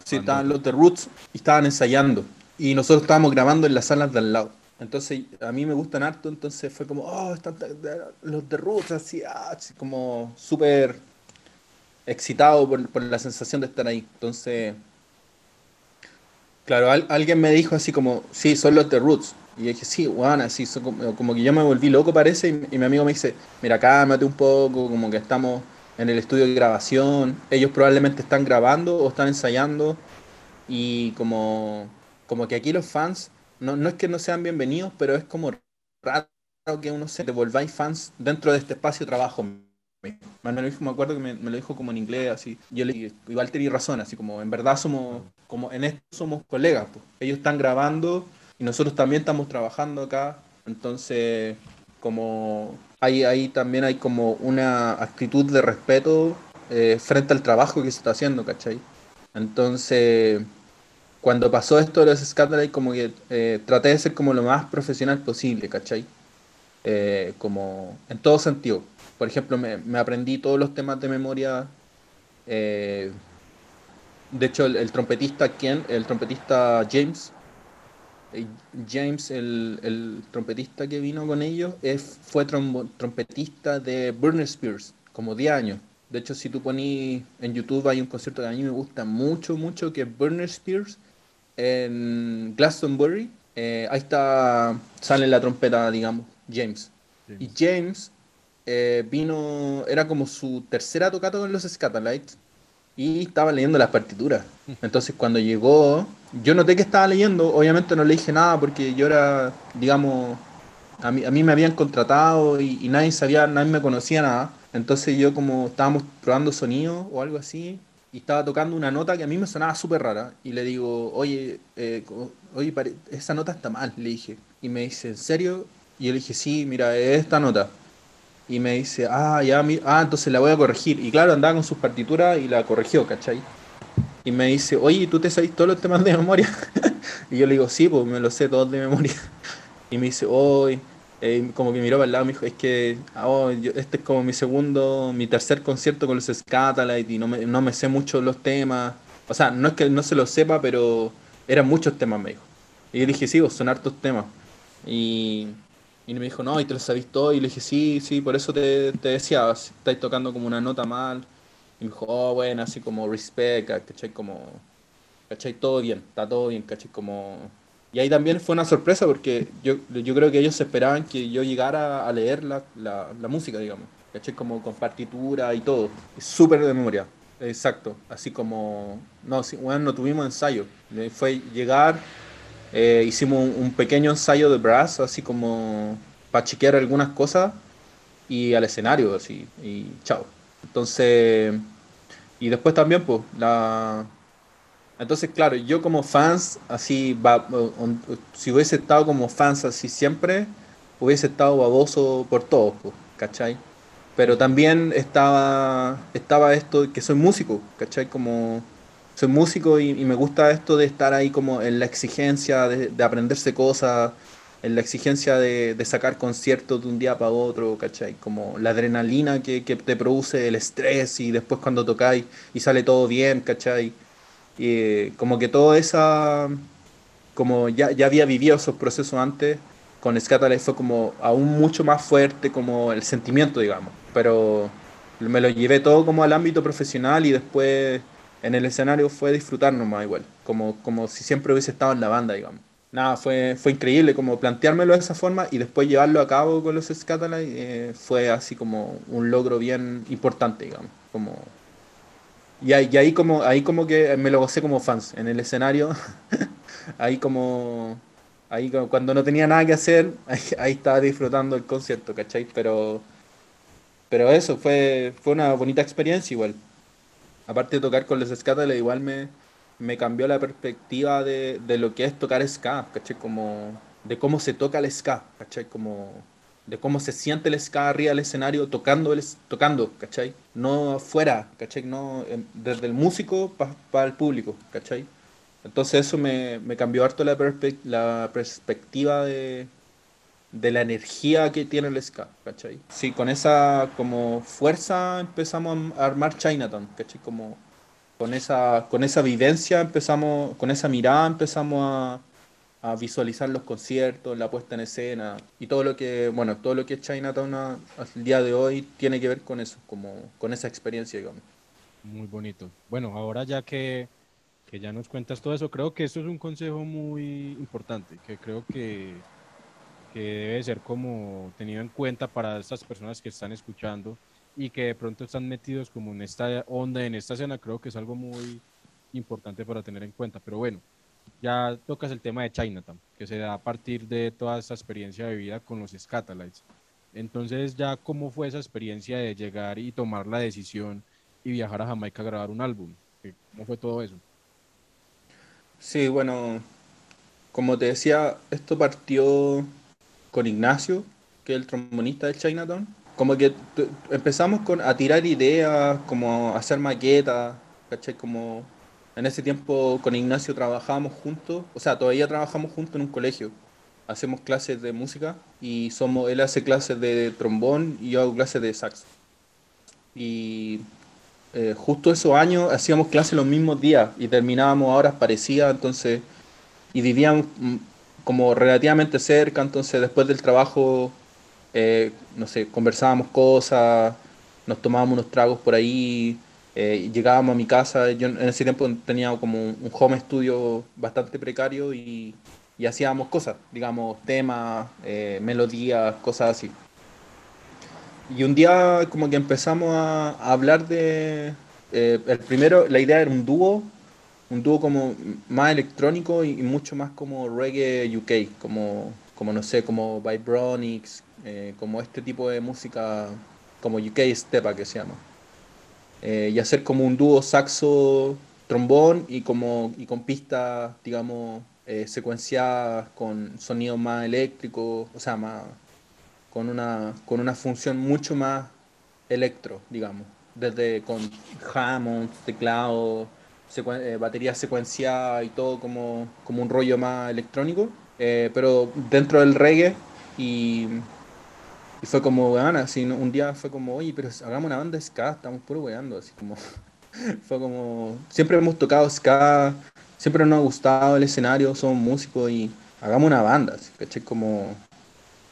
Speaker 2: Sí, estaban los de Roots y estaban ensayando. Y nosotros estábamos grabando en las salas de al lado. Entonces, a mí me gustan harto, entonces fue como, oh, están los de Roots, así, ah, así como súper excitado por, por, la sensación de estar ahí. Entonces, claro, alguien me dijo así como, sí, son los de Roots. Y dije, sí, bueno, así, como, que yo me volví loco parece, y, mi amigo me dice, mira, cálmate un poco, como que estamos en el estudio de grabación, ellos probablemente están grabando o están ensayando, y como, como que aquí los fans, no, no es que no sean bienvenidos, pero es como raro que uno se devolváis fans dentro de este espacio de trabajo. Me, me acuerdo que me, lo dijo como en inglés, así. Yo le dije, igual tenía razón, así como en verdad somos, como en esto somos colegas. Pues. Ellos están grabando y nosotros también estamos trabajando acá, entonces como ahí, ahí también hay como una actitud de respeto eh, frente al trabajo que se está haciendo, ¿cachai? Entonces, cuando pasó esto de los Scatolites, como que eh, traté de ser como lo más profesional posible, ¿cachai? Eh, como en todo sentido. Por ejemplo, me, aprendí todos los temas de memoria. de hecho, el, trompetista, ¿quién? El trompetista James, James, el, trompetista que vino con ellos, es, fue trompetista de Burner Spears, como 10 años. De hecho, si tú pones en YouTube hay un concierto que a mí me gusta mucho, mucho, que es Burner Spears en Glastonbury. Eh, ahí está, sale la trompeta, digamos, James. Y James eh, vino, era como su tercera tocata con los Scatolites y estaba leyendo las partituras. Entonces cuando llegó, yo noté que estaba leyendo, obviamente no le dije nada porque yo era, digamos, a mí, a mí me habían contratado y, nadie sabía, nadie me conocía nada. Entonces yo como estábamos probando sonido o algo así, y estaba tocando una nota que a mí me sonaba súper rara. Y le digo, oye, eh, oye, esa nota está mal, le dije. Y me dice, ¿en serio? Y yo le dije, sí, mira, es esta nota. Y me dice, ah, ya, ah, entonces la voy a corregir. Y claro, andaba con sus partituras y la corrigió, ¿cachai? Y me dice, oye, ¿tú te sabes todos los temas de memoria? y yo le digo, sí, pues me los sé todos de memoria. y me dice, oye, eh, como que miró para el lado me dijo, es que oh, este es como mi segundo, mi tercer concierto con los Scatalites y no me, no me sé mucho los temas. O sea, no es que no se los sepa, pero eran muchos temas, me dijo. Y yo dije, sí, vos son hartos temas. Y, y me dijo, no, y te los sabís todo. Y le dije, sí, sí, por eso te, te decía, estáis tocando como una nota mal. Y me dijo, oh, bueno, así como respect, ¿cachai? Como, ¿cachai? Todo bien, está todo bien, ¿cachai? Como y ahí también fue una sorpresa porque yo, yo creo que ellos esperaban que yo llegara a leer la, la, la música, digamos. ¿Caché? Como con partitura y todo. Súper de memoria. Exacto. Así como... No, bueno, no tuvimos ensayo. Fue llegar, eh, hicimos un, pequeño ensayo de brass, así como para chequear algunas cosas y al escenario, así. Y chao. Entonces... Y después también, pues, la, entonces, claro, yo como fans, así, si hubiese estado como fans así siempre, hubiese estado baboso por todo, ¿cachai? Pero también estaba, estaba esto que soy músico, ¿cachai? Como soy músico y, me gusta esto de estar ahí como en la exigencia de, aprenderse cosas, en la exigencia de, sacar conciertos de un día para otro, ¿cachai? Como la adrenalina que, que te produce el estrés y después cuando tocáis y sale todo bien, ¿cachai? Y como que toda esa, como ya, ya había vivido esos procesos antes, con Scatalight fue como aún mucho más fuerte como el sentimiento, digamos. Pero me lo llevé todo como al ámbito profesional y después en el escenario fue disfrutar nomás igual, como, como si siempre hubiese estado en la banda, digamos. Nada, fue, fue increíble como planteármelo de esa forma y después llevarlo a cabo con los Scatalight eh, fue así como un logro bien importante, digamos. Como y ahí, como, ahí como que me lo gocé como fans en el escenario. ahí como. Ahí cuando no tenía nada que hacer, ahí, estaba disfrutando el concierto, ¿cachai? Pero. Pero eso, fue, fue una bonita experiencia igual. Aparte de tocar con los Scatales, igual me, me cambió la perspectiva de, de lo que es tocar ska, ¿cachai? Como. de cómo se toca el ska, ¿cachai? Como de cómo se siente el ska arriba del escenario tocando, el, tocando, ¿cachai? No afuera, ¿cachai? No, desde el músico para el público, ¿cachai? Entonces eso me, cambió harto la, la perspectiva de, de, la energía que tiene el ska, ¿cachai? Sí, con esa como fuerza empezamos a armar Chinatown, ¿cachai? Como con esa, con esa vivencia empezamos, con esa mirada empezamos a a visualizar los conciertos, la puesta en escena y todo lo que, bueno, todo lo que es Chinatown al día de hoy tiene que ver con eso, como con esa experiencia, digamos.
Speaker 1: Muy bonito. Bueno, ahora ya que, que ya nos cuentas todo eso, creo que esto es un consejo muy importante, que creo que, que debe ser como tenido en cuenta para estas personas que están escuchando y que de pronto están metidos como en esta onda, en esta escena, creo que es algo muy importante para tener en cuenta. Pero bueno, ya tocas el tema de Chinatown, que se da a partir de toda esa experiencia de vida con los Scatalites. Entonces, ya cómo fue esa experiencia de llegar y tomar la decisión y viajar a Jamaica a grabar un álbum? ¿Cómo fue todo eso?
Speaker 2: Sí, bueno, como te decía, esto partió con Ignacio, que es el trombonista de Chinatown. Como que empezamos a tirar ideas, como a hacer maquetas, ¿cachai? Como en ese tiempo con Ignacio trabajábamos juntos, o sea, todavía trabajamos juntos en un colegio. Hacemos clases de música y somos, él hace clases de trombón y yo hago clases de saxo. Y eh, justo esos años hacíamos clases los mismos días y terminábamos a horas parecidas, entonces, y vivíamos mm, como relativamente cerca, entonces después del trabajo, eh, no sé, conversábamos cosas, nos tomábamos unos tragos por ahí, eh, llegábamos a mi casa, yo en ese tiempo tenía como un home studio bastante precario y, hacíamos cosas, digamos, temas, eh, melodías, cosas así. Y un día como que empezamos a, hablar de... El primero, la idea era un dúo, un dúo como más electrónico y, mucho más como reggae UK, como, como no sé, como Vibronics, eh, como este tipo de música, como UK Stepa que se llama. Eh, y hacer como un dúo saxo trombón y como y con pistas digamos eh, secuenciadas con sonidos más eléctricos o sea más con una con una función mucho más electro digamos desde con Hammond teclado batería secuenciada y todo como, como un rollo más electrónico pero dentro del reggae y y fue como, weón, así, un día fue como, oye, pero hagamos una banda ska, estamos puro weando, así como. fue como. Siempre hemos tocado ska, siempre nos ha gustado el escenario, somos músicos y hagamos una banda, así, ¿caché? Como.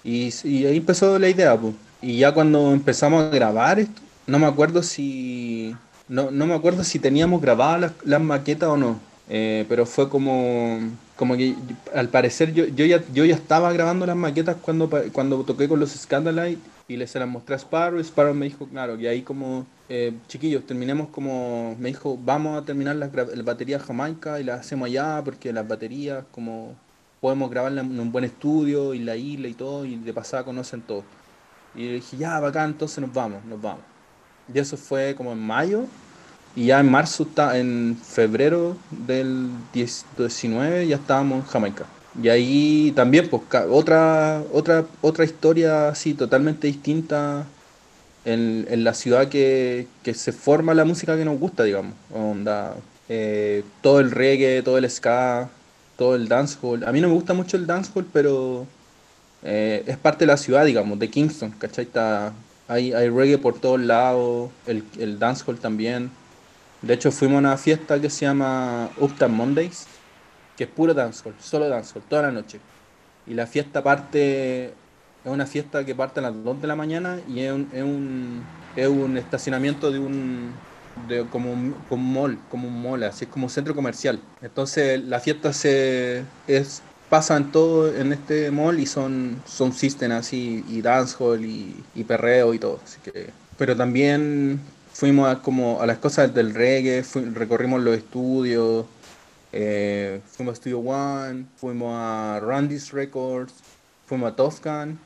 Speaker 2: Y, y, ahí empezó la idea, pues. Y ya cuando empezamos a grabar esto, no me acuerdo si. No, no me acuerdo si teníamos grabadas las, las maquetas o no. Eh, pero fue como como que al parecer yo, yo, ya, yo ya estaba grabando las maquetas cuando, cuando toqué con los Scandalite y les se las mostré a Sparrow y Sparrow me dijo, claro, y ahí como, eh, chiquillos, terminemos como, me dijo, vamos a terminar las la batería jamaica y las hacemos allá porque las baterías como podemos grabarlas en un buen estudio y la isla y todo y de pasada conocen todo. Y le dije, ya, bacán, entonces nos vamos, nos vamos. Y eso fue como en mayo y ya en marzo, en febrero del 19, ya estábamos en Jamaica. Y ahí también, pues, otra, otra, otra historia así totalmente distinta en, en la ciudad que, que, se forma la música que nos gusta, digamos. Onda, eh, todo el reggae, todo el ska, todo el dancehall. A mí no me gusta mucho el dancehall, pero eh, es parte de la ciudad, digamos, de Kingston, ¿cachai? Hay, reggae por todos lados, el, el dancehall también. De hecho, fuimos a una fiesta que se llama Uptown Mondays, que es puro dancehall, solo dancehall, toda la noche. Y la fiesta parte, es una fiesta que parte a las 2 de la mañana y es un, es un, es un estacionamiento de un, de, como, un, un mall, como un mall, así como un centro comercial. Entonces la fiesta se es pasa en todo en este mall y son son system y dancehall y, y perreo y todo, así que pero también fuimos a, como a las cosas del reggae, recorrimos los estudios, eh, fuimos a Studio One, fuimos a Randy's Records, fuimos a Toscan,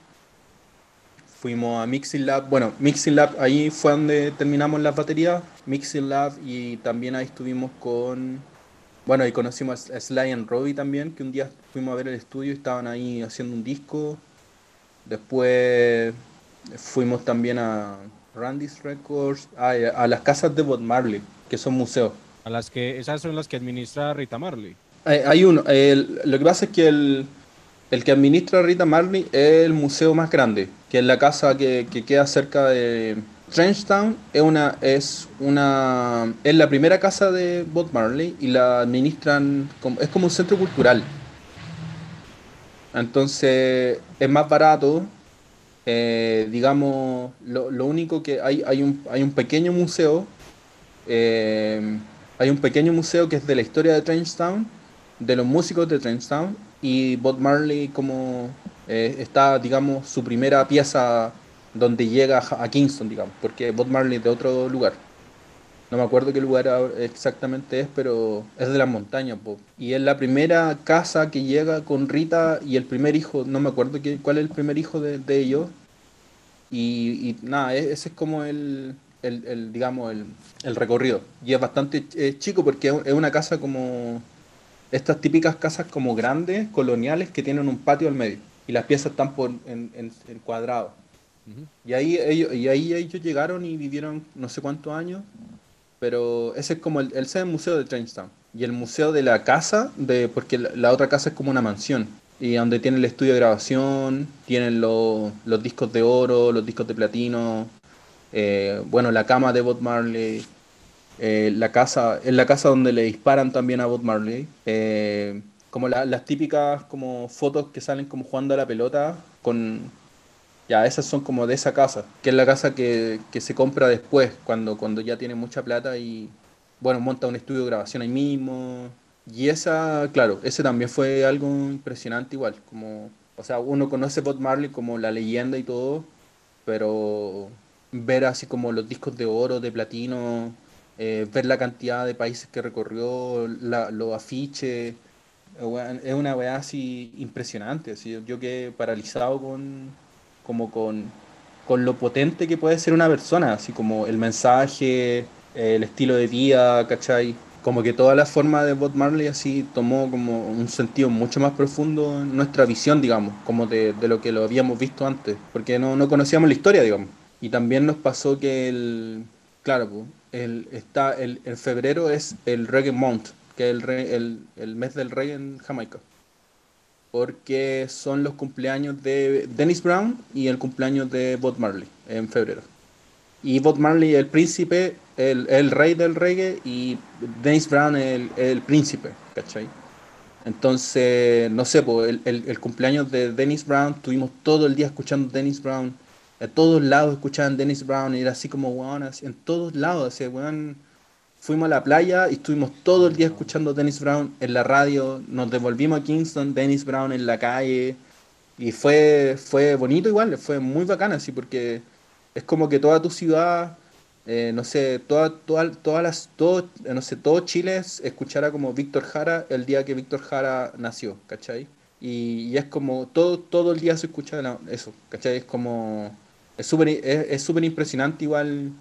Speaker 2: fuimos a Mixing Lab. Bueno, Mixing Lab ahí fue donde terminamos las baterías, Mixing Lab y también ahí estuvimos con, bueno, y conocimos a Sly and Robbie también, que un día fuimos a ver el estudio estaban ahí haciendo un disco. Después fuimos también a Randy's Records, a las casas de Bob Marley, que son museos.
Speaker 1: A las que, esas son las que administra Rita Marley.
Speaker 2: Hay, uno, lo que pasa es que el, el, que administra Rita Marley es el museo más grande, que es la casa que, que queda cerca de Trenchtown, es una, es una, es la primera casa de Bob Marley y la administran, como, es como un centro cultural. Entonces es más barato eh, digamos, lo, único que hay, hay, un, hay un pequeño museo, eh, hay un pequeño museo que es de la historia de Trenchtown, de los músicos de Trenchtown, y Bob Marley como eh, está, digamos, su primera pieza donde llega a Kingston, digamos, porque Bob Marley es de otro lugar. No me acuerdo qué lugar exactamente es, pero es de las montañas. Y es la primera casa que llega con Rita y el primer hijo, no me acuerdo qué, cuál es el primer hijo de, ellos. Y, nada, e, ese es como el, el, digamos, el, recorrido. Y es bastante chico porque es una casa como estas típicas casas como grandes, coloniales, que tienen un patio al medio. Y las piezas están por, en, en, cuadrado. Y ahí ellos, y ahí ellos llegaron y vivieron no sé cuántos años pero ese es como el, el museo de Trenchtown. Y el museo de la casa, de, porque la, otra casa es como una mansión. Y donde tiene el estudio de grabación, tienen los discos de oro, los discos de platino, eh, bueno, la cama de Bob Marley, eh, la casa, es la casa donde le disparan también a Bob Marley. Eh, como las típicas como fotos que salen como jugando a la pelota con ya, esas son como de esa casa, que es la casa que, se compra después, cuando, cuando ya tiene mucha plata y, bueno, monta un estudio de grabación ahí mismo. Y esa, claro, ese también fue algo impresionante igual, como, o sea, uno conoce Bob Marley como la leyenda y todo, pero ver así como los discos de oro, de platino, eh, ver la cantidad de países que recorrió, los afiches, es una weá así impresionante. Así, yo quedé paralizado con, como con, con lo potente que puede ser una persona, así como el mensaje, el estilo de vida, ¿cachai? Como que toda la forma de Bob Marley así tomó como un sentido mucho más profundo en nuestra visión, digamos, como de, de lo que lo habíamos visto antes, porque no, no conocíamos la historia, digamos. Y también nos pasó que el, claro, el, está, el, en febrero es el Reggae Month, que es el, el, el mes del reggae en Jamaica porque son los cumpleaños de Dennis Brown y el cumpleaños de Bob Marley en febrero. Y Bob Marley el príncipe, el, rey del reggae y Dennis Brown el, el príncipe, ¿cachai? Entonces, no sé, el, cumpleaños de Dennis Brown, tuvimos todo el día escuchando Dennis Brown, a todos lados escuchaban Dennis Brown, y era así como, weón, en todos lados, así, weón, fuimos a la playa y estuvimos todo el día escuchando Dennis Brown en la radio, nos devolvimos a Kingston, Dennis Brown en la calle, y fue, fue bonito igual, fue muy bacana, así, porque es como que toda tu ciudad, eh, no sé, toda, toda, todas las, todo, no sé, todo Chile escuchara como Víctor Jara el día que Víctor Jara nació, ¿cachai? Y, y es como, todo, todo el día se escucha eso, ¿cachai? Es como, es súper es, es impresionante igual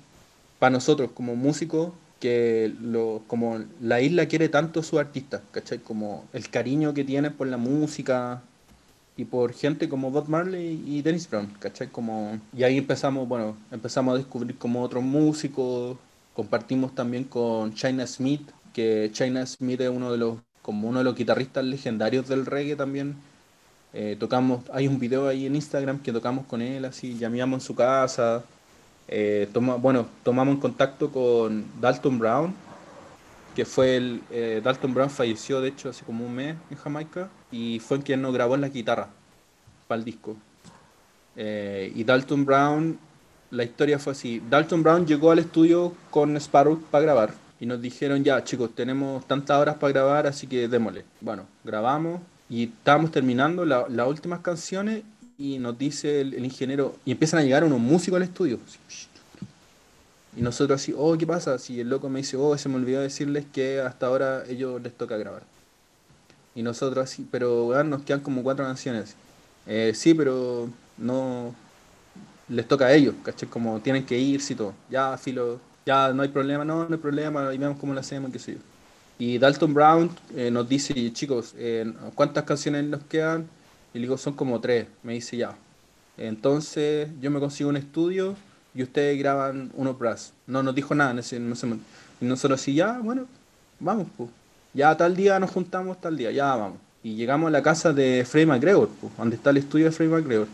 Speaker 2: para nosotros como músicos, que lo, como la isla quiere tanto a sus artistas, ¿cachai? Como el cariño que tiene por la música y por gente como Bob Marley y Dennis Brown, ¿cachai? Como, y ahí empezamos, bueno, empezamos a descubrir como otros músicos, compartimos también con China Smith, que China Smith es uno de los, como uno de los guitarristas legendarios del reggae también. Eh, tocamos, hay un video ahí en Instagram que tocamos con él, así, llamamos en su casa, eh, bueno, tomamos contacto con Dalton Brown, que fue el. Eh, Dalton Brown falleció, de hecho, hace como un mes en Jamaica, y fue quien nos grabó en la guitarra para el disco. Eh, y Dalton Brown, la historia fue así: Dalton Brown llegó al estudio con Sparrow para grabar, y nos dijeron, ya chicos, tenemos tantas horas para grabar, así que démosle. Bueno, grabamos y estábamos terminando la, las últimas canciones y nos dice el, el, ingeniero, y empiezan a llegar unos músicos al estudio. Y nosotros así, oh, ¿qué pasa? Si el loco me dice, oh, se me olvidó decirles que hasta ahora ellos les toca grabar. Y nosotros así, pero bueno, nos quedan como cuatro canciones. Eh, sí, pero no les toca a ellos, ¿caché? Como tienen que irse y todo. Ya, filo, ya no hay problema, no, no hay problema, y vemos cómo lo hacemos, qué sé yo. Y Dalton Brown eh, nos dice, chicos, eh, ¿cuántas canciones nos quedan? Y le digo, son como tres. Me dice, ya. Entonces yo me consigo un estudio y ustedes graban unos brass. No nos dijo nada. Ese, no y nosotros así, ya, bueno, vamos, pues. Ya tal día nos juntamos, tal día, ya vamos. Y llegamos a la casa de Frey McGregor, pues, donde está el estudio de Frey McGregor.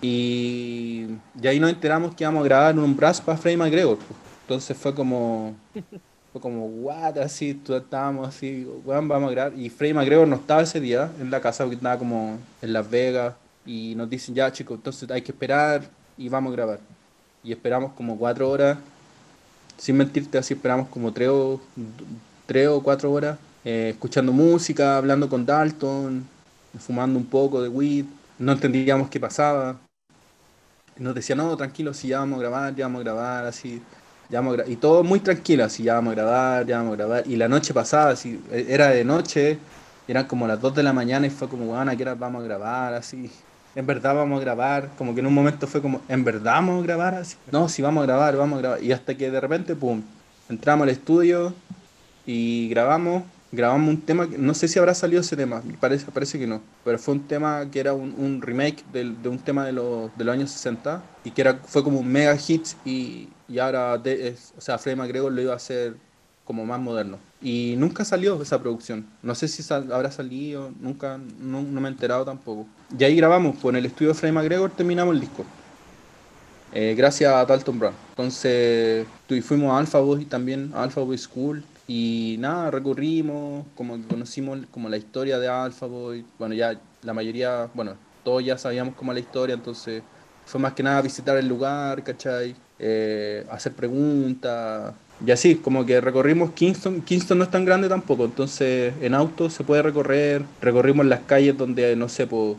Speaker 2: Y, y ahí nos enteramos que íbamos a grabar un brass para Frey McGregor. Pues. Entonces fue como como, what, así, estábamos así, bueno, vamos a grabar. Y Freddy McGregor no estaba ese día en la casa porque estaba como en Las Vegas. Y nos dicen, ya chicos, entonces hay que esperar y vamos a grabar. Y esperamos como cuatro horas. Sin mentirte, así esperamos como tres o, tres o cuatro horas. Eh, escuchando música, hablando con Dalton, fumando un poco de weed. No entendíamos qué pasaba. Nos decía, no, tranquilo, si ya vamos a grabar, ya vamos a grabar, así y todo muy tranquilo, así ya vamos a grabar, ya vamos a grabar. Y la noche pasada, así, e, era de noche, eran como las 2 de la mañana y fue como, bueno, ¿a qué hora vamos a grabar? Así, en verdad vamos a grabar. Como que en un momento fue como, ¿en verdad vamos a grabar? Así, no, si vamos a grabar, vamos a grabar. Y hasta que de repente, pum, entramos al estudio y grabamos grabamos un tema, no sé si habrá salido ese tema, parece, parece que no, pero fue un tema que era un, un remake de, de, un tema de, los, de los años 60 y que era, fue como un mega hit y, y ahora, de, es, o sea, Freddie McGregor lo iba a hacer como más moderno. Y nunca salió esa producción. No sé si sal, habrá salido, nunca, no, no, me he enterado tampoco. Y ahí grabamos, pues el estudio de Freddie McGregor terminamos el disco. Eh, gracias a Dalton Brown. Entonces, fuimos a Alpha Boy también, a Alpha Boy School, y nada, recorrimos, como conocimos como la historia de Alpha Boy. Bueno, ya la mayoría, bueno, todos ya sabíamos como la historia, entonces fue más que nada visitar el lugar, ¿cachai? Eh, hacer preguntas. Y así, como que recorrimos Kingston. Kingston no es tan grande tampoco, entonces en auto se puede recorrer. Recorrimos las calles donde, no sé, pues,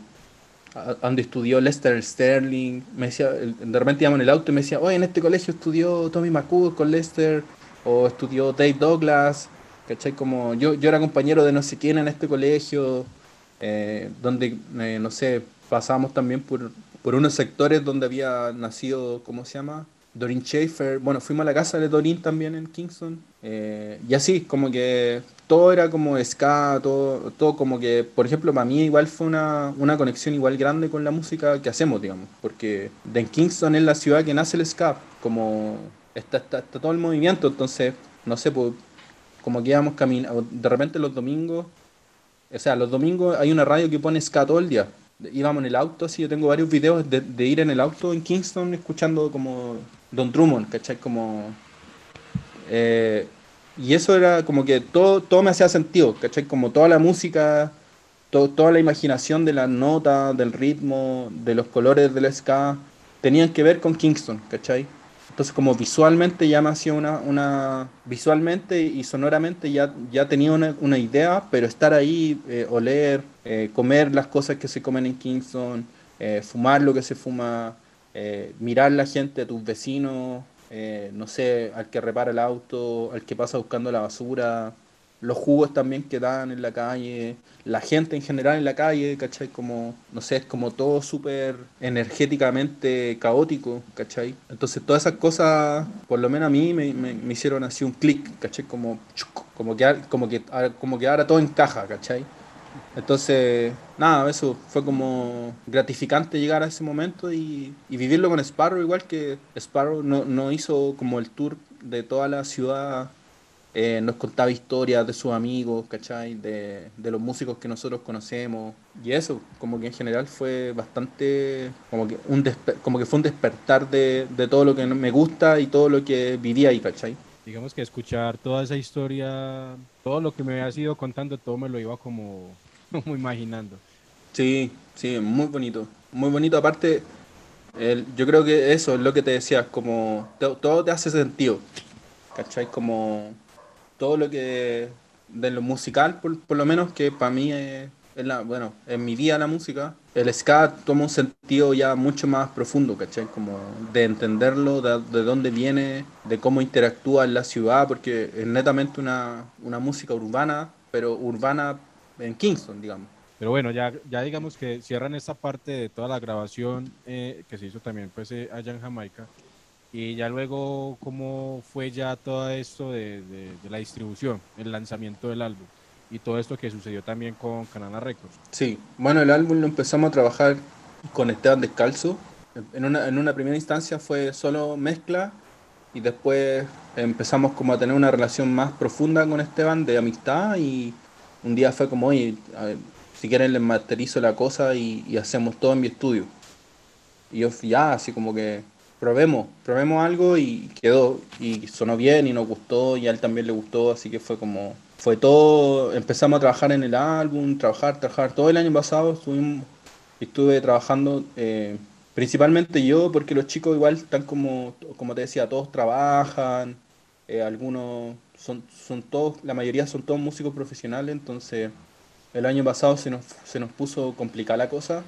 Speaker 2: donde estudió Lester Sterling. Me decía, de repente en el auto y me decía, oye, en este colegio estudió Tommy McCool con Lester o estudió Dave Douglas, ¿cachai? Como yo, yo era compañero de no sé quién en este colegio, eh, donde, eh, no sé, pasamos también por, por unos sectores donde había nacido, ¿cómo se llama? Dorin Schaefer. Bueno, fuimos a la casa de Dorin también en Kingston. Eh, y así, como que todo era como ska, todo, todo como que, por ejemplo, para mí igual fue una, una conexión igual grande con la música que hacemos, digamos. Porque en Kingston es la ciudad que nace el ska, como está, está, todo el movimiento, entonces, no sé, pues, como que íbamos caminando, de repente los domingos, o sea, los domingos hay una radio que pone ska todo el día. Íbamos en el auto, así yo tengo varios videos de, de ir en el auto en Kingston escuchando como Don Drummond, ¿cachai? Como... Eh, y eso era como que todo, todo me hacía sentido, ¿cachai? Como toda la música, toda la imaginación de las notas, del ritmo, de los colores del ska, tenían que ver con Kingston, ¿cachai? Entonces como visualmente ya me hacía una, una visualmente y sonoramente ya, ya tenía una, una idea, pero estar ahí, eh, oler, eh, comer las cosas que se comen en Kingston, eh, fumar lo que se fuma, eh, mirar la gente, tus vecinos, eh, no sé, al que repara el auto, al que pasa buscando la basura, los jugos también que dan en la calle, la gente en general en la calle, ¿cachai? Como, no sé, es como todo súper energéticamente caótico, ¿cachai? Entonces todas esas cosas, por lo menos a mí, me, me, me hicieron así un clic, ¿cachai? Como, como, que, como, que, como que ahora todo encaja, ¿cachai? Entonces, nada, eso fue como gratificante llegar a ese momento y, vivirlo con Sparrow, igual que Sparrow no, no, hizo como el tour de toda la ciudad, eh, nos contaba historias de sus amigos, ¿cachai? De, de, los músicos que nosotros conocemos y eso, como que en general fue bastante, como que, un como que fue un despertar de, de todo lo que me gusta y todo lo que viví ahí, ¿cachai?
Speaker 1: Digamos que escuchar toda esa historia, todo lo que me había ido contando, todo me lo iba como, como imaginando.
Speaker 2: Sí, sí, muy bonito. Muy bonito. Aparte, yo creo que eso es lo que te decías, como todo te hace sentido. ¿Cachai? Como todo lo que de lo musical, por, por lo menos, que para mí es, es la, bueno, en mi vida la música, el ska toma un sentido ya mucho más profundo, ¿cachai? Como de entenderlo, de, de, dónde viene, de cómo interactúa en la ciudad, porque es netamente una, una música urbana, pero urbana en Kingston, digamos.
Speaker 1: Pero bueno, ya, ya digamos que cierran esta parte de toda la grabación eh, que se hizo también pues eh, allá en Jamaica. Y ya luego, ¿cómo fue ya todo esto de, de, de la distribución, el lanzamiento del álbum? Y todo esto que sucedió también con Canana Records.
Speaker 2: Sí, bueno, el álbum lo empezamos a trabajar con Esteban Descalzo. En una, en una primera instancia fue solo mezcla y después empezamos como a tener una relación más profunda con Esteban de amistad y un día fue como, oye, ver, si quieren les masterizo la cosa y, y, hacemos todo en mi estudio. Y yo ya, así como que probemos, probemos algo y quedó, y sonó bien y nos gustó y a él también le gustó, así que fue como, fue todo, empezamos a trabajar en el álbum, trabajar, trabajar. Todo el año pasado estuvimos, estuve trabajando, eh, principalmente yo, porque los chicos igual están como, como te decía, todos trabajan, eh, algunos son, son todos, la mayoría son todos músicos profesionales, entonces el año pasado se nos, se nos puso complicada la cosa.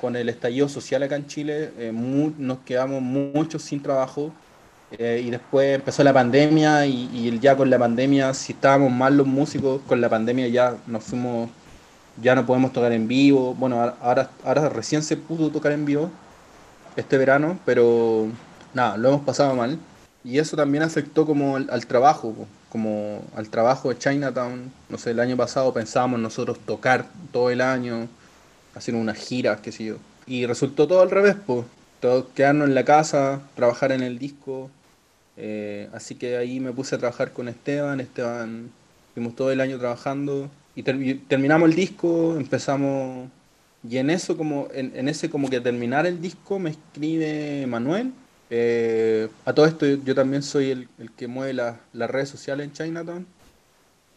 Speaker 2: Con el estallido social acá en Chile, eh, muy, nos quedamos muchos sin trabajo eh, y después empezó la pandemia y, y, ya con la pandemia, si estábamos mal los músicos, con la pandemia ya nos fuimos, ya no podemos tocar en vivo. Bueno, ahora, ahora recién se pudo tocar en vivo este verano, pero nada, lo hemos pasado mal. Y eso también afectó como al, al trabajo, como al trabajo de Chinatown. No sé, el año pasado pensábamos nosotros tocar todo el año, hacer unas giras, qué sé yo. Y resultó todo al revés, pues. Todo, quedarnos en la casa, trabajar en el disco, eh, así que ahí me puse a trabajar con Esteban, Esteban, fuimos todo el año trabajando y ter terminamos el disco, empezamos, y en eso como, en, en, ese como que terminar el disco me escribe Manuel. Eh, a todo esto yo, también soy el, el que mueve las la redes sociales en Chinatown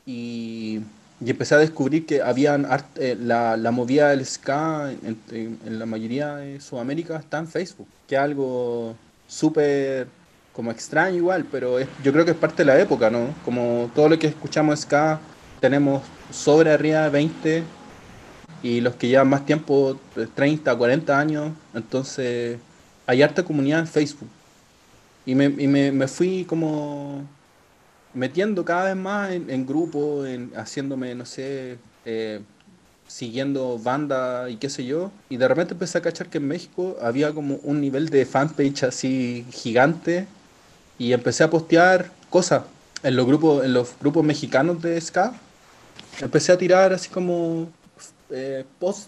Speaker 2: y, y, empecé a descubrir que habían eh, la, la, movida del ska en, la mayoría de Sudamérica está en Facebook, que es algo súper como extraño igual, pero es, yo creo que es parte de la época, ¿no? Como todo lo que escuchamos ska, tenemos sobre arriba de 20 y los que llevan más tiempo, 30, 40 años, entonces hay harta comunidad en Facebook. Y me, y me, me fui como metiendo cada vez más en, en grupo, en, haciéndome, no sé, eh, siguiendo banda y qué sé yo. Y de repente empecé a cachar que en México había como un nivel de fanpage así gigante. Y empecé a postear cosas en los grupos, en los grupos mexicanos de ska. Empecé a tirar así como eh, post,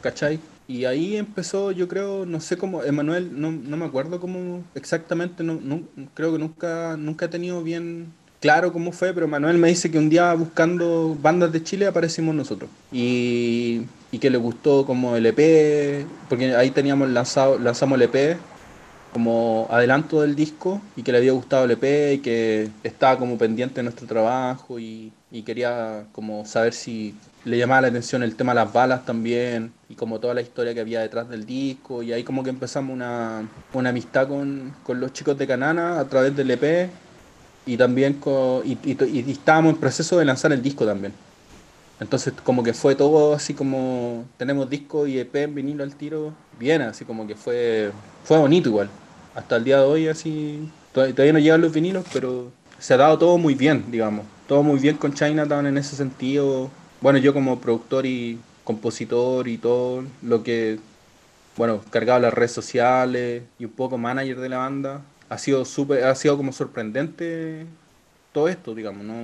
Speaker 2: ¿cachai? Y ahí empezó, yo creo, no sé cómo, Emanuel, no, no me acuerdo cómo exactamente, no, creo que nunca, nunca he tenido bien claro cómo fue, pero Manuel me dice que un día buscando bandas de Chile aparecimos nosotros. Y, que le gustó como el EP, porque ahí teníamos lanzado, lanzamos el EP como adelanto del disco y que le había gustado el EP y que estaba como pendiente de nuestro trabajo y, y quería como saber si le llamaba la atención el tema de las balas también y como toda la historia que había detrás del disco y ahí como que empezamos una, una amistad con, con los chicos de Canana a través del EP y también con, y, y- y estábamos en proceso de lanzar el disco también. Entonces como que fue todo así como tenemos disco y EP en vinilo al tiro, bien, así como que fue fue bonito igual. Hasta el día de hoy así todavía, no llegan los vinilos, pero se ha dado todo muy bien, digamos. Todo muy bien con Chinatown en ese sentido. Bueno, yo como productor y compositor y todo lo que bueno, cargado las redes sociales y un poco manager de la banda, ha sido súper ha sido como sorprendente todo esto, digamos, ¿no?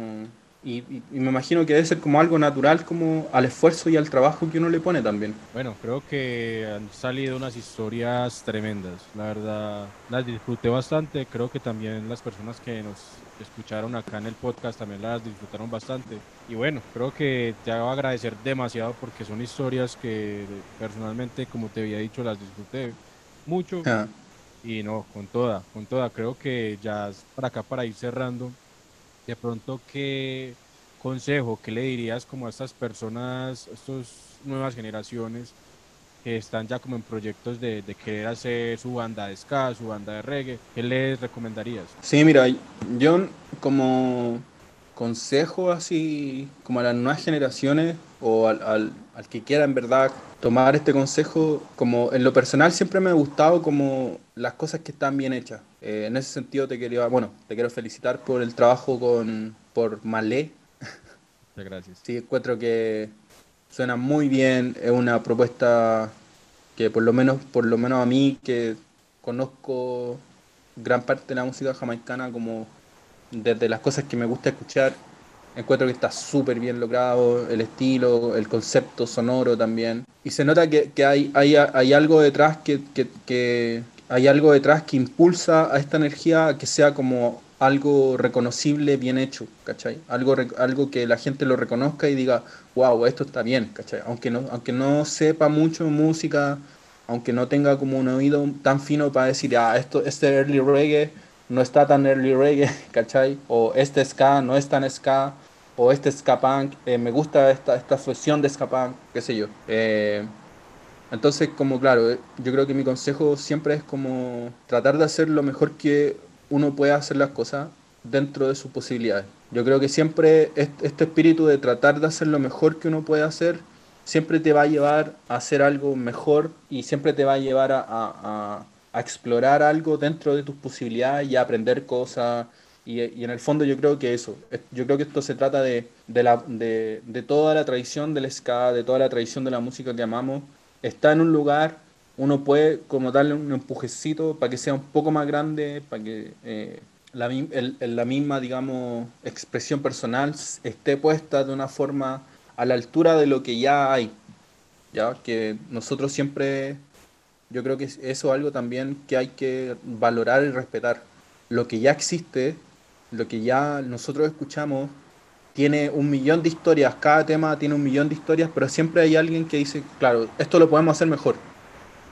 Speaker 2: Y, y- y me imagino que debe ser como algo natural como al esfuerzo y al trabajo que uno le pone también.
Speaker 1: Bueno, creo que han salido unas historias tremendas. La verdad, las disfruté bastante. Creo que también las personas que nos escucharon acá en el podcast también las disfrutaron bastante. Y bueno, creo que te hago agradecer demasiado porque son historias que personalmente, como te había dicho, las disfruté mucho.
Speaker 2: Ah,
Speaker 1: Y no, con toda, con toda. Creo que ya para acá, para ir cerrando, de pronto, ¿qué consejo, qué le dirías como a estas personas, estas nuevas generaciones que están ya como en proyectos de, de querer hacer su banda de ska, su banda de reggae? ¿Qué les recomendarías?
Speaker 2: Sí, mira, yo como consejo así, como a las nuevas generaciones o al, al- al que quiera en verdad tomar este consejo, como en lo personal siempre me ha gustado como las cosas que están bien hechas. Eh, en ese sentido te quería, bueno, te quiero felicitar por el trabajo con, por Malé.
Speaker 1: Muchas gracias.
Speaker 2: Sí, encuentro que suena muy bien, es una propuesta que por lo menos, por lo menos a mí, que conozco gran parte de la música jamaicana como desde las cosas que me gusta escuchar, encuentro que está súper bien logrado, el estilo, el concepto sonoro también. Y se nota que, que hay, hay, hay algo detrás que, que, que- hay algo detrás que impulsa a esta energía a que sea como algo reconocible, bien hecho, ¿cachai? Algo, algo que la gente lo reconozca y diga, wow, esto está bien, ¿cachai? Aunque no, aunque no sepa mucho música, aunque no tenga como un oído tan fino para decir, ah, esto, este early reggae no está tan early reggae, ¿cachai? O este ska no es tan ska, o este ska punk, eh, me gusta esta, esta fusión de ska punk, qué sé yo. Eh, entonces, como claro, eh, yo creo que mi consejo siempre es como tratar de hacer lo mejor que uno pueda hacer las cosas dentro de sus posibilidades. Yo creo que siempre est- este espíritu de tratar de hacer lo mejor que uno puede hacer, siempre te va a llevar a hacer algo mejor y siempre te va a llevar a- a explorar algo dentro de tus posibilidades y a aprender cosas. Y, y en el fondo yo creo que eso, es- yo creo que esto se trata de, de, la, de, de toda la tradición del ska, de toda la tradición de la música que amamos, está en un lugar, uno puede como darle un empujecito para que sea un poco más grande, para que eh, la, el- la misma, digamos, expresión personal esté puesta de una forma a la altura de lo que ya hay. Ya que nosotros siempre, yo creo que es- eso es algo también que hay que valorar y respetar. Lo que ya existe, lo que ya nosotros escuchamos, tiene un millón de historias, cada tema tiene un millón de historias, pero siempre hay alguien que dice, claro, esto lo podemos hacer mejor.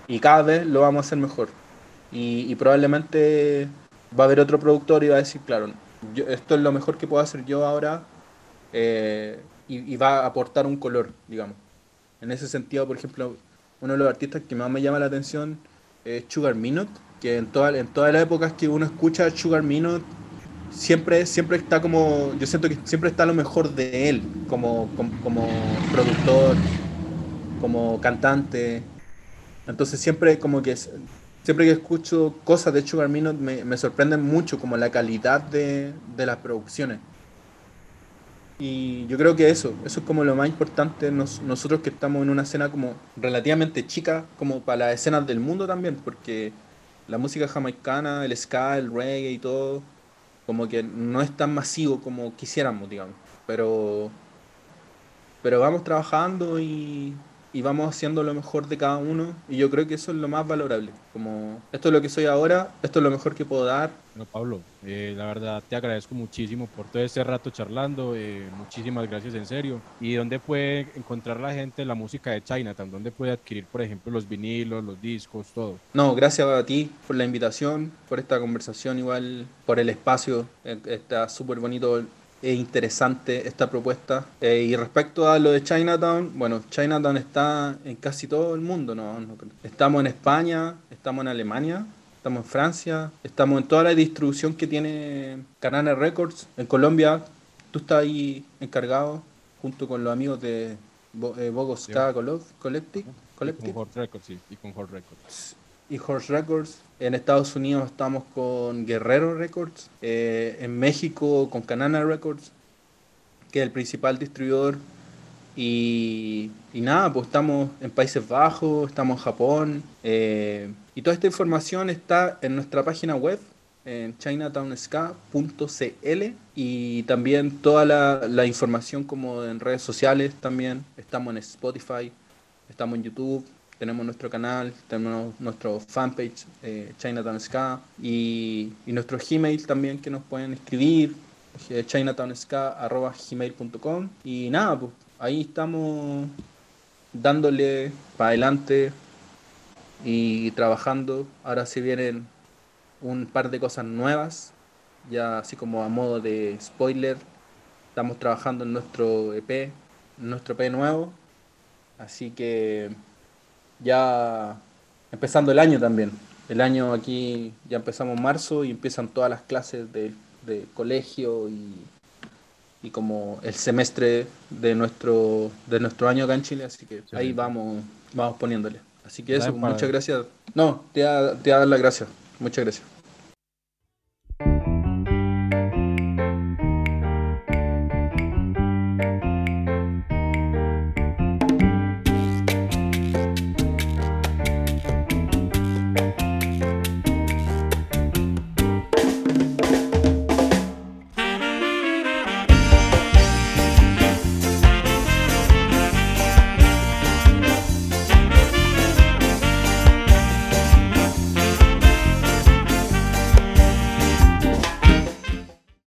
Speaker 2: Y cada vez lo vamos a hacer mejor. Y, y probablemente va a haber otro productor y va a decir, claro, yo- esto es lo mejor que puedo hacer yo ahora eh, y, y va a aportar un color, digamos. En ese sentido, por ejemplo, uno de los artistas que más me llama la atención es Sugar Minot, que en, toda, en todas las épocas que uno escucha Sugar Minot, siempre, siempre está como, yo siento que siempre está lo mejor de él, como, como, como productor, como cantante. Entonces siempre como que siempre que escucho cosas de Sugar Minot me, me sorprenden mucho como la calidad de, de las producciones. Y yo creo que eso, eso es como lo más importante nosotros que estamos en una escena como relativamente chica, como para las escenas del mundo también, porque la música jamaicana, el ska, el reggae y todo, como que no es tan masivo como quisiéramos, digamos. Pero, pero vamos trabajando y, y vamos haciendo lo mejor de cada uno y yo creo que eso es lo más valorable. Como esto es lo que soy ahora, esto es lo mejor que puedo dar.
Speaker 1: Bueno, Pablo, eh, la verdad te agradezco muchísimo por todo este rato charlando, eh, muchísimas gracias en serio. ¿Y dónde puede encontrar la gente la música de Chinatown? ¿Dónde puede adquirir, por ejemplo, los vinilos, los discos, todo?
Speaker 2: No, gracias a ti por la invitación, por esta conversación, igual por el espacio. Eh, está súper bonito es interesante esta propuesta. Eh, y respecto a lo de Chinatown, bueno, Chinatown está en casi todo el mundo, ¿no? Estamos en España, estamos en Alemania, estamos en Francia, estamos en toda la distribución que tiene Canana Records. En Colombia, tú estás ahí encargado, junto con los amigos de Bogotá Collective.
Speaker 1: Y con Records, sí, y con Hot Records
Speaker 2: y Horse Records. En Estados Unidos estamos con Guerrero Records. Eh, en México con Canana Records, que es el principal distribuidor. Y, nada, pues estamos en Países Bajos, estamos en Japón. Eh, y toda esta información está en nuestra página web, en chinatownska.cl. Y también toda la, la información como en redes sociales también. Estamos en Spotify, estamos en YouTube tenemos nuestro canal, tenemos nuestro fanpage, eh, Chinatown Ska, y, nuestro Gmail también que nos pueden escribir, eh, chinatownska.gmail.com. Y nada, pues ahí estamos dándole para adelante y trabajando. Ahora se vienen un par de cosas nuevas, ya así como a modo de spoiler. Estamos trabajando en nuestro EP, nuestro EP nuevo. Así que ya empezando el año también. El año aquí ya empezamos marzo y empiezan todas las clases de, colegio y, y, como el semestre de nuestro, de nuestro año acá en Chile, así que ahí vamos, vamos poniéndole. Así que eso, muchas gracias. No, te da, te da las gracias. Muchas gracias.